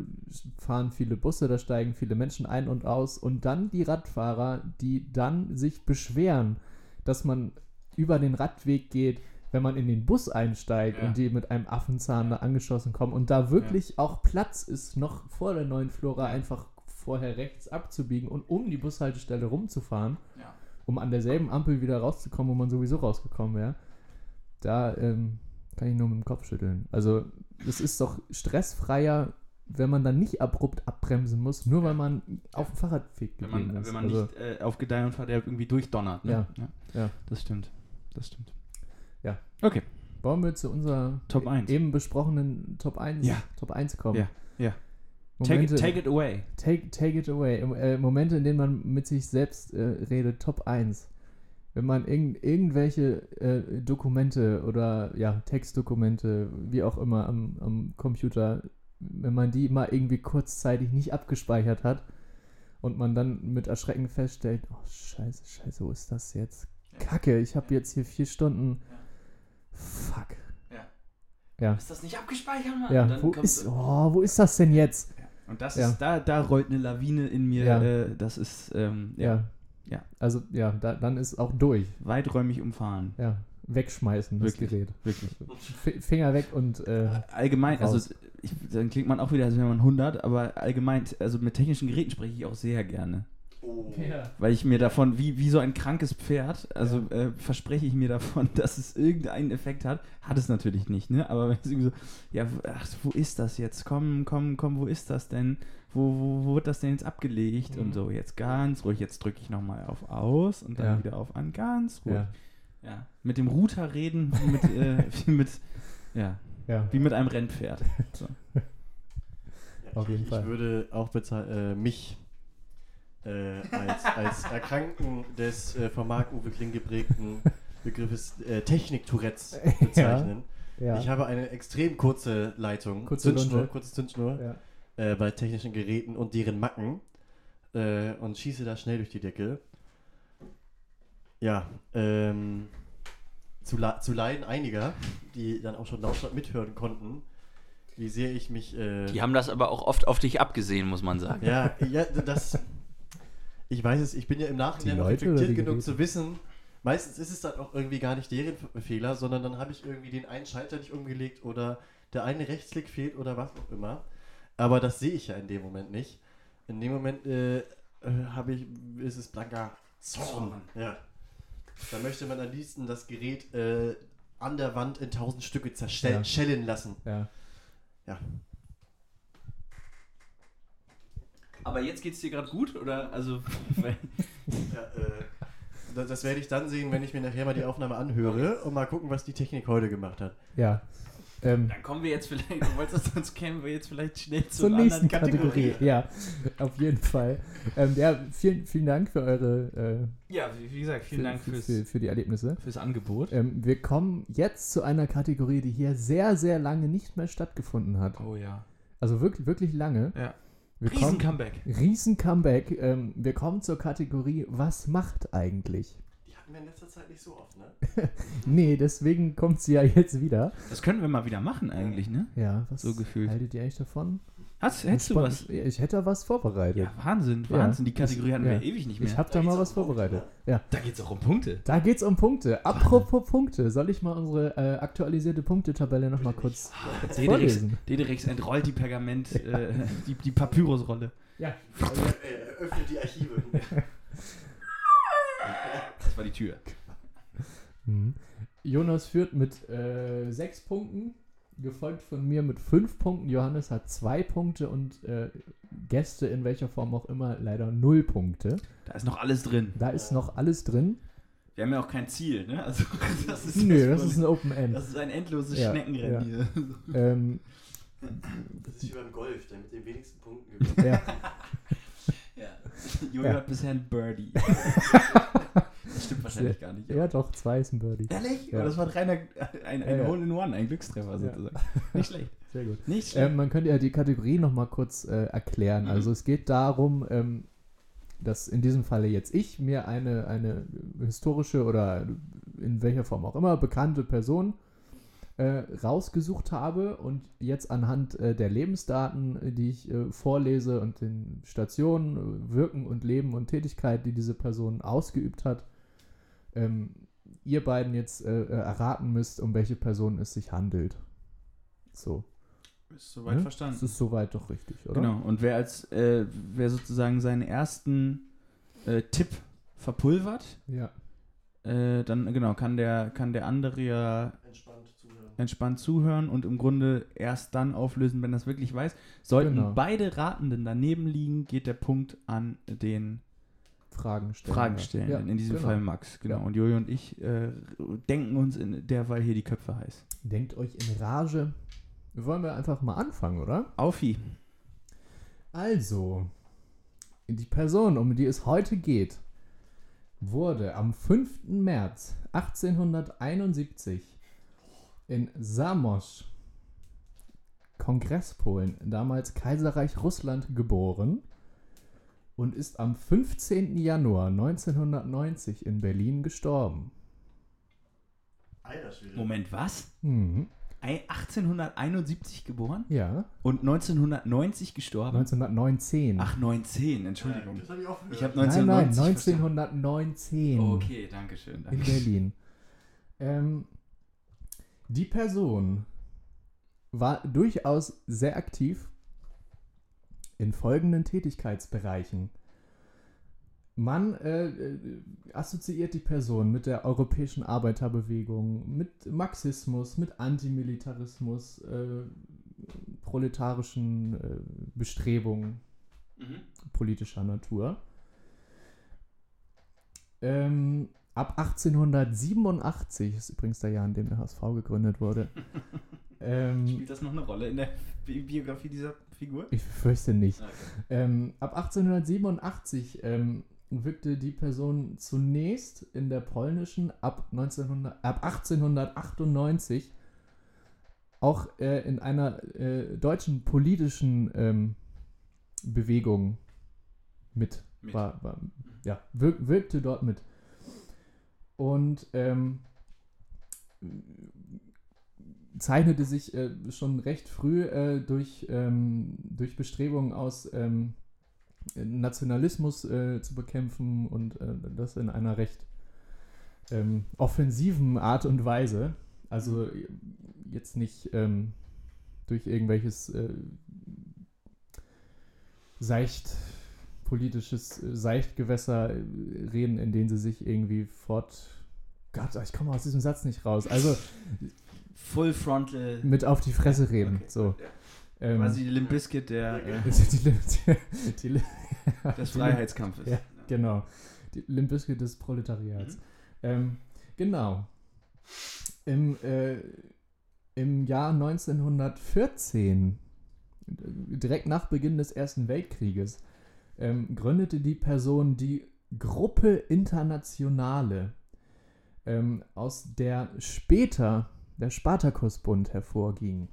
fahren viele Busse, da steigen viele Menschen ein und aus. Und dann die Radfahrer, die dann sich beschweren, dass man über den Radweg geht, wenn man in den Bus einsteigt Ja. und die mit einem Affenzahn da angeschossen kommen und da wirklich auch Platz ist, noch vor der neuen Flora einfach vorher rechts abzubiegen und um die Bushaltestelle rumzufahren, Ja. um an derselben Ampel wieder rauszukommen, wo man sowieso rausgekommen wäre. Da ähm, kann ich nur mit dem Kopf schütteln. Also es ist doch stressfreier, wenn man dann nicht abrupt abbremsen muss, nur weil man auf dem Fahrradweg Wenn man, ist. wenn man also, nicht äh, auf Gedeih und Verderb irgendwie durchdonnert. Ne? Ja. Ja. Das stimmt. Das stimmt. Ja. Okay. wollen wir zu unserer Top 1. eben besprochenen Top 1, Ja. Top 1 kommen? Ja, ja. Take Momente, it, take it away. Take, take it away. Äh, Momente, in denen man mit sich selbst äh, redet, Top 1. Wenn man irgend, irgendwelche äh, Dokumente oder ja, Textdokumente, wie auch immer, am, am Computer, wenn man die mal irgendwie kurzzeitig nicht abgespeichert hat und man dann mit Erschrecken feststellt, oh scheiße, scheiße, wo ist das jetzt? Kacke, ich habe jetzt hier vier Stunden. Fuck. Ja. Ja. Ist das nicht abgespeichert, Mann? Ja, wo ist, oh, wo ist das denn jetzt? Und das Ja. ist, da, da rollt eine Lawine in mir. Ja. Äh, das ist ähm, ja, Ja. Also, ja, da, dann ist auch durch. weiträumig umfahren. Ja. Wegschmeißen, das Wirklich. Gerät. Wirklich. Finger weg und. Äh, Allgemein, Raus. also ich, dann klingt man auch wieder, als wäre man 100, aber allgemein, also mit technischen Geräten spreche ich auch sehr gerne. Oh. Weil ich mir davon, wie, wie so ein krankes Pferd, also äh, verspreche ich mir davon, dass es irgendeinen Effekt hat. Hat es natürlich nicht, ne? Aber wenn es irgendwie so, ja, ach, wo ist das jetzt? Komm, komm, komm, wo ist das denn? Wo, wo, wo wird das denn jetzt abgelegt? Mhm. Und so, jetzt ganz ruhig, jetzt drücke ich nochmal auf aus und dann Ja. wieder auf an, ganz ruhig. ja. Ja. Mit dem Router reden, wie mit, äh, wie mit, ja, Ja. wie mit einem Rennpferd. So. Ja, Auf ich, jeden ich Fall. würde auch äh, mich äh, als, als Erkrankten des äh, von Marc-Uwe Kling geprägten Begriffes äh, Technik-Tourettes bezeichnen. Ja. Ich habe eine extrem kurze Leitung, Kurze Zündschnur, Lunte. kurze Zündschnur ja. äh, bei technischen Geräten und deren Macken äh, und schieße da schnell durch die Decke. Ja, ähm, zu, zu Leiden einiger, die dann auch schon lautstark mithören konnten, wie sehr ich mich äh, Die haben das aber auch oft auf dich abgesehen, muss man sagen. ja, ja, das. Ich weiß es, ich bin ja im Nachhinein noch reflektiert genug Geräte? zu wissen. Meistens ist es dann auch irgendwie gar nicht deren Fehler, sondern dann habe ich irgendwie den einen Schalter nicht umgelegt oder der eine Rechtsklick fehlt oder was auch immer. Aber das sehe ich ja in dem Moment nicht. In dem Moment äh, äh, habe ich, ist es blanker Zorn. Ja. Da möchte man am liebsten das Gerät äh, an der Wand in tausend Stücke Ja. zerschellen lassen. ja. Ja. Aber jetzt geht's dir gerade gut, oder? Also, Ja, äh, das, das werde ich dann sehen, wenn ich mir nachher mal die Aufnahme anhöre und mal gucken, was die Technik heute gemacht hat. ja. Ähm, dann kommen wir jetzt vielleicht, du wolltest, sonst kämen wir jetzt vielleicht schnell zur zur nächsten anderen Kategorie. Ja, auf jeden Fall. Ähm, ja, vielen, vielen Dank für eure äh, Ja, wie, wie gesagt, vielen für, Dank für, fürs, für, für die Erlebnisse. fürs Angebot. Ähm, wir kommen jetzt zu einer Kategorie, die hier sehr, sehr lange nicht mehr stattgefunden hat. Oh ja. Also wirklich, wirklich lange. Ja. Wir Riesen kommen, Comeback. Riesen Comeback. Ähm, wir kommen zur Kategorie Was macht eigentlich? Die hatten wir in letzter Zeit nicht so oft, ne? Nee, deswegen kommt sie ja jetzt wieder. Das können wir mal wieder machen eigentlich, ne? Ja, was So gefühlt. haltet ihr eigentlich davon? Hast, hättest du was? Ja, Ich hätte was vorbereitet. Ja, Wahnsinn, Ja. Wahnsinn. Die Kategorie hatten Ja. wir ewig nicht mehr. ich habe da Da mal was um Punkte, vorbereitet. Ja, da geht's auch um Punkte. da geht's um Punkte. Apropos Punkte, soll ich mal unsere äh, aktualisierte Punktetabelle nochmal kurz, kurz Dederix, vorlesen? Dederix entrollt die Pergament, äh, die, die Papyrusrolle. Ja. Äh, öffnet die Archive. Das war die Tür. Mhm. Jonas führt mit äh, sechs Punkten, gefolgt von mir mit fünf Punkten. Johannes hat zwei Punkte und äh, Gäste in welcher Form auch immer leider null Punkte. Da ist noch alles drin. Da ist noch alles drin. Wir haben ja auch kein Ziel, ne? Also, das ist Nö, das ist ein Open End. das ist ein endloses Ja, Schneckenrennen ja. hier. Ähm, Das ist wie beim Golf, der mit den wenigsten Punkten gewinnt. ja, Ja. Jojo Ja. hat bisher ein Birdie. wahrscheinlich gar nicht. ja, doch, zwei ist ein Birdie. Ehrlich? Ja. Das war ein reiner, ein, ein Ja, ja. Hole-in-One, ein Glückstreffer sozusagen. Nicht schlecht. Sehr gut. Nicht schlecht. Ähm, man könnte ja die Kategorie nochmal kurz äh, erklären. Mhm. Also es geht darum, ähm, dass in diesem Falle jetzt ich mir eine, eine historische oder in welcher Form auch immer bekannte Person äh, rausgesucht habe und jetzt anhand äh, der Lebensdaten, die ich äh, vorlese und den Stationen, äh, Wirken und Leben und Tätigkeit, die diese Person ausgeübt hat, ähm, ihr beiden jetzt äh, äh, erraten müsst, um welche Person es sich handelt. So. ist soweit ne? verstanden. Das ist soweit doch richtig, oder? Genau. Und wer als, äh, wer sozusagen seinen ersten äh, Tipp verpulvert, Ja. äh, dann genau kann der kann der andere ja Entspannt zuhören. entspannt zuhören und im Grunde erst dann auflösen, wenn er es wirklich weiß. Sollten Genau. beide Ratenden daneben liegen, geht der Punkt an den Fragen stellen. Fragenstellenden, Ja, in diesem genau. Fall Max. Genau. Und Jojo und ich äh, denken uns in derweil hier die Köpfe heiß. Denkt euch in Rage. Wollen wir einfach mal anfangen, oder? Aufi. Also, die Person, um die es heute geht, wurde am 5. März 1871 in Zamość, Kongresspolen, damals Kaiserreich Russland, geboren. Und ist am 15. Januar 1990 in Berlin gestorben. Alter Schwede. Moment, was? Mhm. Ei- 1871 geboren Ja, und 1990 gestorben? 1919. Ach, 19, Entschuldigung. Das hab ich auch Ich habe nein, nein, 1990 verstanden. 1919 Okay, danke schön. in. Berlin. Ähm, die Person war durchaus sehr aktiv in folgenden Tätigkeitsbereichen. Man äh, äh, assoziiert die Person mit der europäischen Arbeiterbewegung, mit Marxismus, mit Antimilitarismus, äh, proletarischen äh, Bestrebungen Mhm. politischer Natur. Ähm, ab 1887 ist übrigens der Jahr, in dem der HSV gegründet wurde. ähm, Spielt das noch eine Rolle in der Bi Biografie dieser Figur? ich fürchte nicht. Okay. Ähm, ab 1887 ähm, wirkte die Person zunächst in der polnischen, ab, 1900, ab 1898 auch äh, in einer äh, deutschen politischen ähm, Bewegung mit. Mit. War, war, ja, wirk, wirkte dort mit. Und ähm, zeichnete sich äh, schon recht früh äh, durch, ähm, durch Bestrebungen aus ähm, Nationalismus äh, zu bekämpfen und äh, das in einer recht ähm, offensiven Art und Weise. Also äh, jetzt nicht ähm, durch irgendwelches äh, seicht politisches Seichtgewässer reden, in denen sie sich irgendwie fort Gott, ich komme aus diesem Satz nicht raus. Also Full Frontal. mit auf die Fresse reden. Okay, so. ja. Ähm, Quasi die Limp Bizkit der, äh, die, die, die, des Freiheitskampfes. Ja. Genau. Die Limp Bizkit des Proletariats. Ähm, genau. Im, äh, Im Jahr 1914, äh, direkt nach Beginn des Ersten Weltkrieges, ähm, gründete die Person die Gruppe Internationale, ähm, aus der später der Spartakusbund hervorging.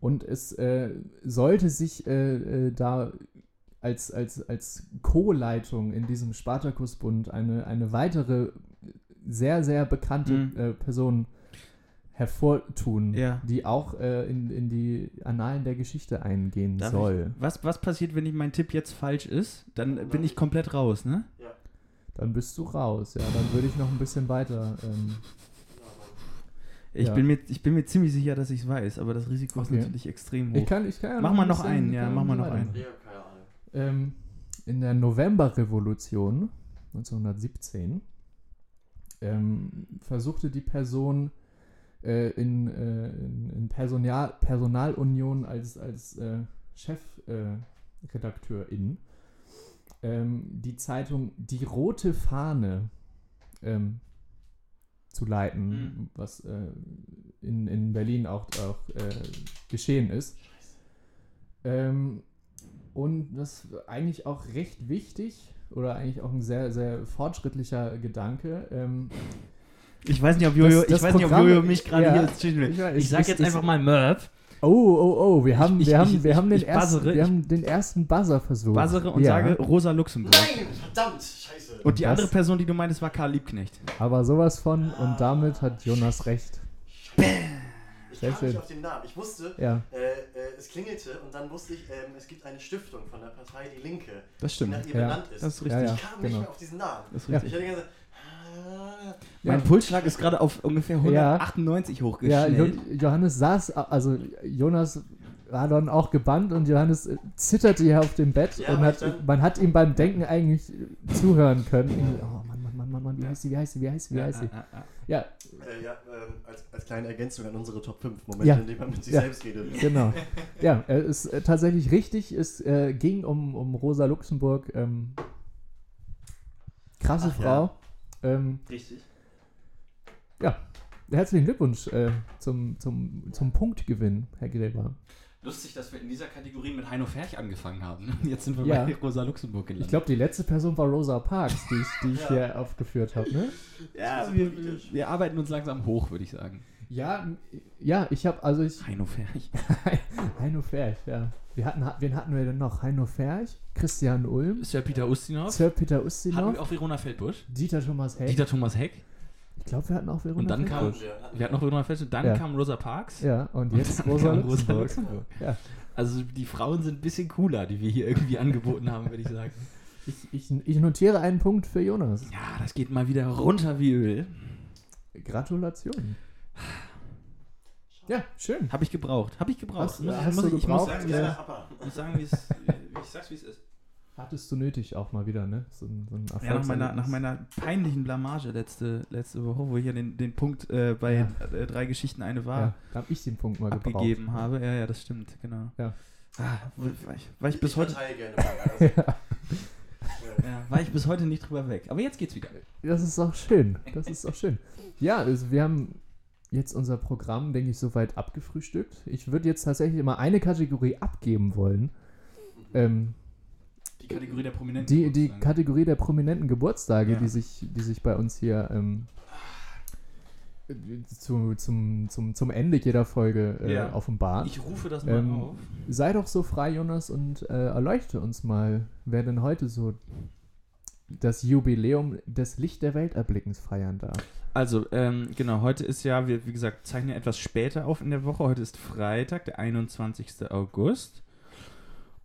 Und es äh, sollte sich äh, äh, da als, als, als Co-Leitung in diesem Spartakusbund eine, eine weitere sehr, sehr bekannte Mhm. äh, Person hervortun, Ja. die auch äh, in, in die Annalen der Geschichte eingehen Darf soll. Ich, was, was passiert, wenn ich mein Tipp jetzt falsch ist? Dann bin ich komplett raus, ne? Dann bist du raus, ja. Dann würde ich noch ein bisschen weiter. Ähm, Ich, Ja. bin, mir, ich bin mir ziemlich sicher, dass ich es weiß, aber das Risiko Okay. ist natürlich extrem hoch. ich kann, ich kann ja Mach noch mal noch einen, ja, mach mal noch einen. Ähm, in der Novemberrevolution 1917 ähm, versuchte die Person äh, in, äh, in, in Personal, Personalunion als, als äh, Chefredakteurin äh, ähm, die Zeitung Die Rote Fahne ähm, zu leiten, Mhm. was äh, in, in Berlin auch, auch äh, geschehen ist. Ähm, und das ist eigentlich auch recht wichtig oder eigentlich auch ein sehr, sehr fortschrittlicher Gedanke. Ähm, Ich weiß nicht, ob Jojo, Das- das ich weiß nicht, ob Programm- Jojo mich gerade ja, hier zwischen will. ich Ich, ich- sag ich- jetzt einfach mal Merv, oh, oh, oh, wir haben, ich- wir haben, ich- wir haben den ich ersten, buzzere, wir ich- haben den ersten Buzzer versucht. buzzere und ja, sage Rosa Luxemburg. Nein, verdammt, scheiße. Und die Das- andere Person, die du meintest, war Karl Liebknecht. Aber sowas von und damit hat Jonas recht. ich sehr kam schön. nicht auf den Namen. Ich wusste, Ja, äh, äh, es klingelte und dann wusste ich, ähm, es gibt eine Stiftung von der Partei Die Linke, Das die stimmt. nach ihr Ja, benannt ist. Das ist richtig. ja. ich kam genau. nicht mehr auf diesen Namen. Das ist richtig. Ich hatte ah, Mein Ja. Pulsschlag ist gerade auf ungefähr Ja. 198 ja hochgeschnellt. Jo Johannes saß, also Jonas war dann auch gebannt und Johannes äh, zitterte hier auf dem Bett Ja, und hat, man hat ihm beim Denken eigentlich äh, zuhören können. Oh Mann, Mann, Mann, Mann, Mann, wie heißt sie, wie heißt sie, wie heißt sie, wie heißt sie? Ja, ja, ja. Ja, äh, ja, ähm, als, als kleine Ergänzung an unsere Top 5 Momente, Ja. in denen man mit sich Ja. selbst redet. Genau. Ja, es ist äh, tatsächlich richtig. Es äh, ging um, um Rosa Luxemburg. Ähm, krasse Ach ja. Frau. Ähm, Richtig. herzlichen Glückwunsch äh, zum, zum, zum Punktgewinn, Herr Gräber. Lustig, dass wir in dieser Kategorie mit Heino Ferch angefangen haben. Jetzt sind wir Ja. bei Rosa Luxemburg gelandet. Ich glaube, die letzte Person war Rosa Parks, die ich, die ich Ja. hier aufgeführt habe. Ne? ja, wir, wir, wir arbeiten uns langsam hoch, würde ich sagen. Ja, ja, ich habe, also ich, Heino Ferch. Heino Ferch, ja. Wir hatten, wen hatten wir denn noch? Heino Ferch, Christian Ulm, Sir Peter Ustinov. Sir Peter Hatten Ustinov, wir auch Verona Feldbusch. Dieter Thomas Heck. Dieter Thomas Heck. Ich glaube, wir hatten auch Verona Und dann kam, Feldbusch. wir hatten noch Verona Feldbusch. Dann Ja. kam Rosa Parks. Ja, und jetzt Dann Rosa kam Luxemburg. Luxemburg. Ja. Also die Frauen sind ein bisschen cooler, die wir hier irgendwie angeboten haben, würde ich sagen. Ich, ich, ich notiere einen Punkt für Jonas. Ja, das geht mal wieder runter wie Öl. Gratulation. Ja, schön. Habe ich gebraucht. Habe ich gebraucht. Hast- muss, ich- hast muss, du ich, ich muss gebraucht? sagen, Ja. ja. ich muss sagen, wie es, wie ich sag's, wie es ist. Hattest du nötig auch mal wieder, ne? So, ein- so ein Ja, nach meiner, nach meiner peinlichen Blamage letzte, letzte Woche, wo ich ja den, den Punkt äh, bei Ja. äh, drei Geschichten eine Ja, war da habe ich den Punkt mal abgegeben gebraucht. habe. Ja, ja, das stimmt, genau. Ja. Ah, war, ich, war ich bis heute verteile gerne mal. Also, ja, war ich bis heute nicht drüber weg. Aber jetzt geht's wieder. Das ist auch schön. Das ist auch schön. Ja, also wir haben jetzt unser Programm, denke ich, soweit abgefrühstückt. Ich würde jetzt tatsächlich immer eine Kategorie abgeben wollen. Ähm, Die Kategorie der Prominenten. die, die Kategorie der prominenten Geburtstage, Ja. die, sich, die sich bei uns hier ähm, zu, zum, zum, zum Ende jeder Folge äh, Ja. offenbart. Ich rufe das mal Ähm, auf. Sei doch so frei, Jonas, und äh, erleuchte uns mal, wer denn heute so das Jubiläum des Licht der Welt erblickens feiern darf. Also, ähm, genau, heute ist ja, wir, wie gesagt, zeichnen ja etwas später auf in der Woche. Heute ist Freitag, der 21. August.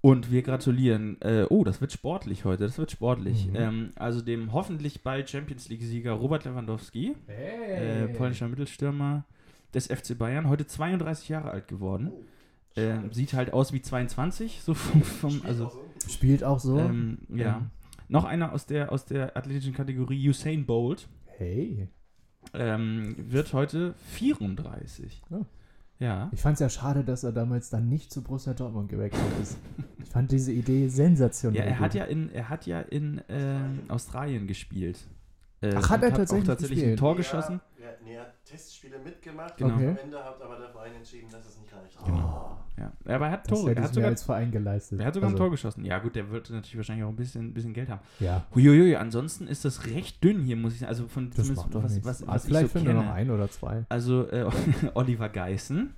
Und wir gratulieren. Äh, oh, das wird sportlich heute, das wird sportlich. Mhm. Ähm, also dem hoffentlich bald Champions League-Sieger Robert Lewandowski, äh, polnischer Mittelstürmer des FC Bayern, heute 32 Jahre alt geworden. Ähm, sieht halt aus wie 22, so vom, vom also Spielt auch so. ähm, ja. Ja. Noch einer aus der aus der athletischen Kategorie Usain Bolt Hey. ähm, wird heute 34. Ja. Ja. Ich fand es ja schade, dass er damals dann nicht zu Borussia Dortmund gewechselt ist. Ich fand diese Idee sensationell. Ja, er hat ja in, er hat ja in ähm, Australien gespielt. Äh, Ach, hat er tatsächlich tatsächlich ein Tor geschossen. Ja, nee, er hat Testspiele mitgemacht. Genau. Okay. Am Ende hat aber der Verein entschieden, dass es nicht reicht. Oh, Ja. Aber er hat das Tore. Er hat sogar, als Verein geleistet. er hat sogar ein Also, Tor geschossen. Ja, gut, der wird natürlich wahrscheinlich auch ein bisschen, bisschen Geld haben. Ja, Huiuiui, ansonsten ist das recht dünn hier, muss ich sagen. Also von das zumindest macht doch was, nichts. was, Ah, was ich vielleicht so finden wir noch ein oder zwei. Also äh, Oliver Geißen.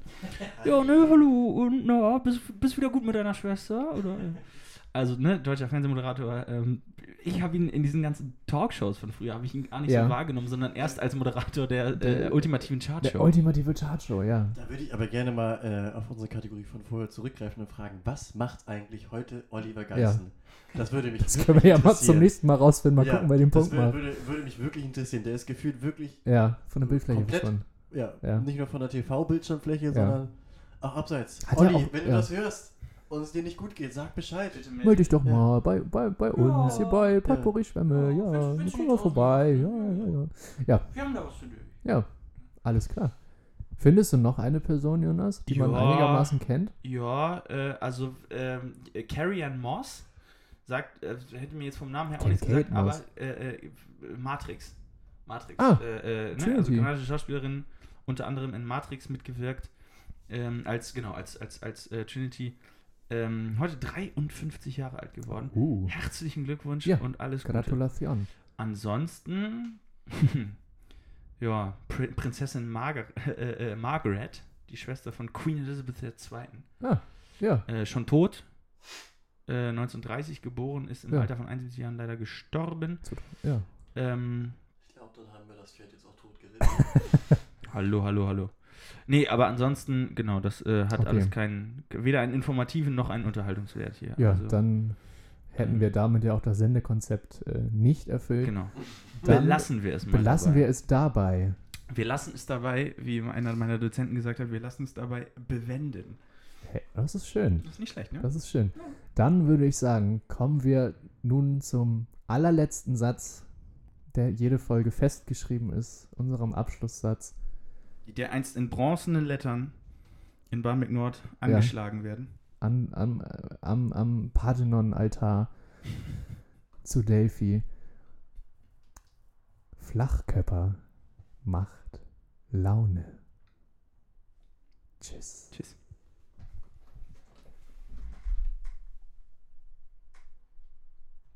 Ja, ne, hallo und na, bist, bist wieder gut mit deiner Schwester? Oder? Also, ne, deutscher Fernsehmoderator. Ähm, ich habe ihn in diesen ganzen Talkshows von früher, habe ich ihn gar nicht Ja. so wahrgenommen, sondern erst als Moderator der, äh, Der- ultimativen Der Chartshow. ultimative Chartshow, ja. Da würde ich aber gerne mal äh, auf unsere Kategorie von vorher zurückgreifen und fragen, was macht eigentlich heute Oliver Geißen? Das würde mich Das können wir ja mal zum interessieren. nächsten Mal rausfinden. Mal Ja, gucken bei dem das Punkt mal. würde, würde, würde mich wirklich interessieren. Der ist gefühlt wirklich, Ja, von der Bildfläche verschwunden. ja, Ja. nicht nur von der TV-Bildschirmfläche, sondern auch abseits. Hat Olli, auch- wenn du ja. das hörst und es dir nicht gut geht, sag Bescheid. Meld dich doch Ja. mal bei, bei, bei uns, hier bei Potpourri Schwämme. Ja, Ja, wenn's komm mal vorbei. ist. Ja, ja, ja. Wir haben da was zu tun. Ja, alles klar. Findest du noch eine Person, Jonas, die man Ja. einigermaßen kennt? Ja, äh, also ähm, äh, Carrie Ann Moss sagt, äh, hätte mir jetzt vom Namen her auch Kennt nichts gesagt, Kate aber Moss. äh, äh, Matrix. Matrix. Ah, äh, äh, ne? Also kanadische Schauspielerin, unter anderem in Matrix mitgewirkt, ähm, als, genau, als, als, als äh, Trinity. Ähm, heute 53 Jahre alt geworden. Uh, Herzlichen Glückwunsch Ja, und alles Gute. Gratulation. Ansonsten, ja, Pr Prinzessin Margar äh, äh, Margaret, die Schwester von Queen Elizabeth II. Ja, Äh, schon tot. Äh, 1930 geboren, ist im Ja. Alter von 71 Jahren leider gestorben. ja. Ähm, Ich glaube, dann haben wir das Pferd jetzt auch tot geritten. hallo, hallo, hallo. Nee, aber ansonsten, genau, das äh, hat Okay. alles keinen, weder einen informativen noch einen Unterhaltungswert hier. Ja, also, dann hätten wir damit ja auch das Sendekonzept äh, nicht erfüllt. Genau. Dann belassen wir es mal. Belassen dabei. wir es dabei. Wir lassen es dabei, wie einer meiner Dozenten gesagt hat, wir lassen es dabei bewenden. Hey, das ist schön. Das ist nicht schlecht, ne? Das ist schön. Dann würde ich sagen, kommen wir nun zum allerletzten Satz, der jede Folge festgeschrieben ist, unserem Abschlusssatz. Der einst in bronzenen Lettern in Barmbek Nord angeschlagen werden. an, am, am, am Parthenon-Altar zu Delphi. Flachkörper macht Laune. Tschüss. Tschüss.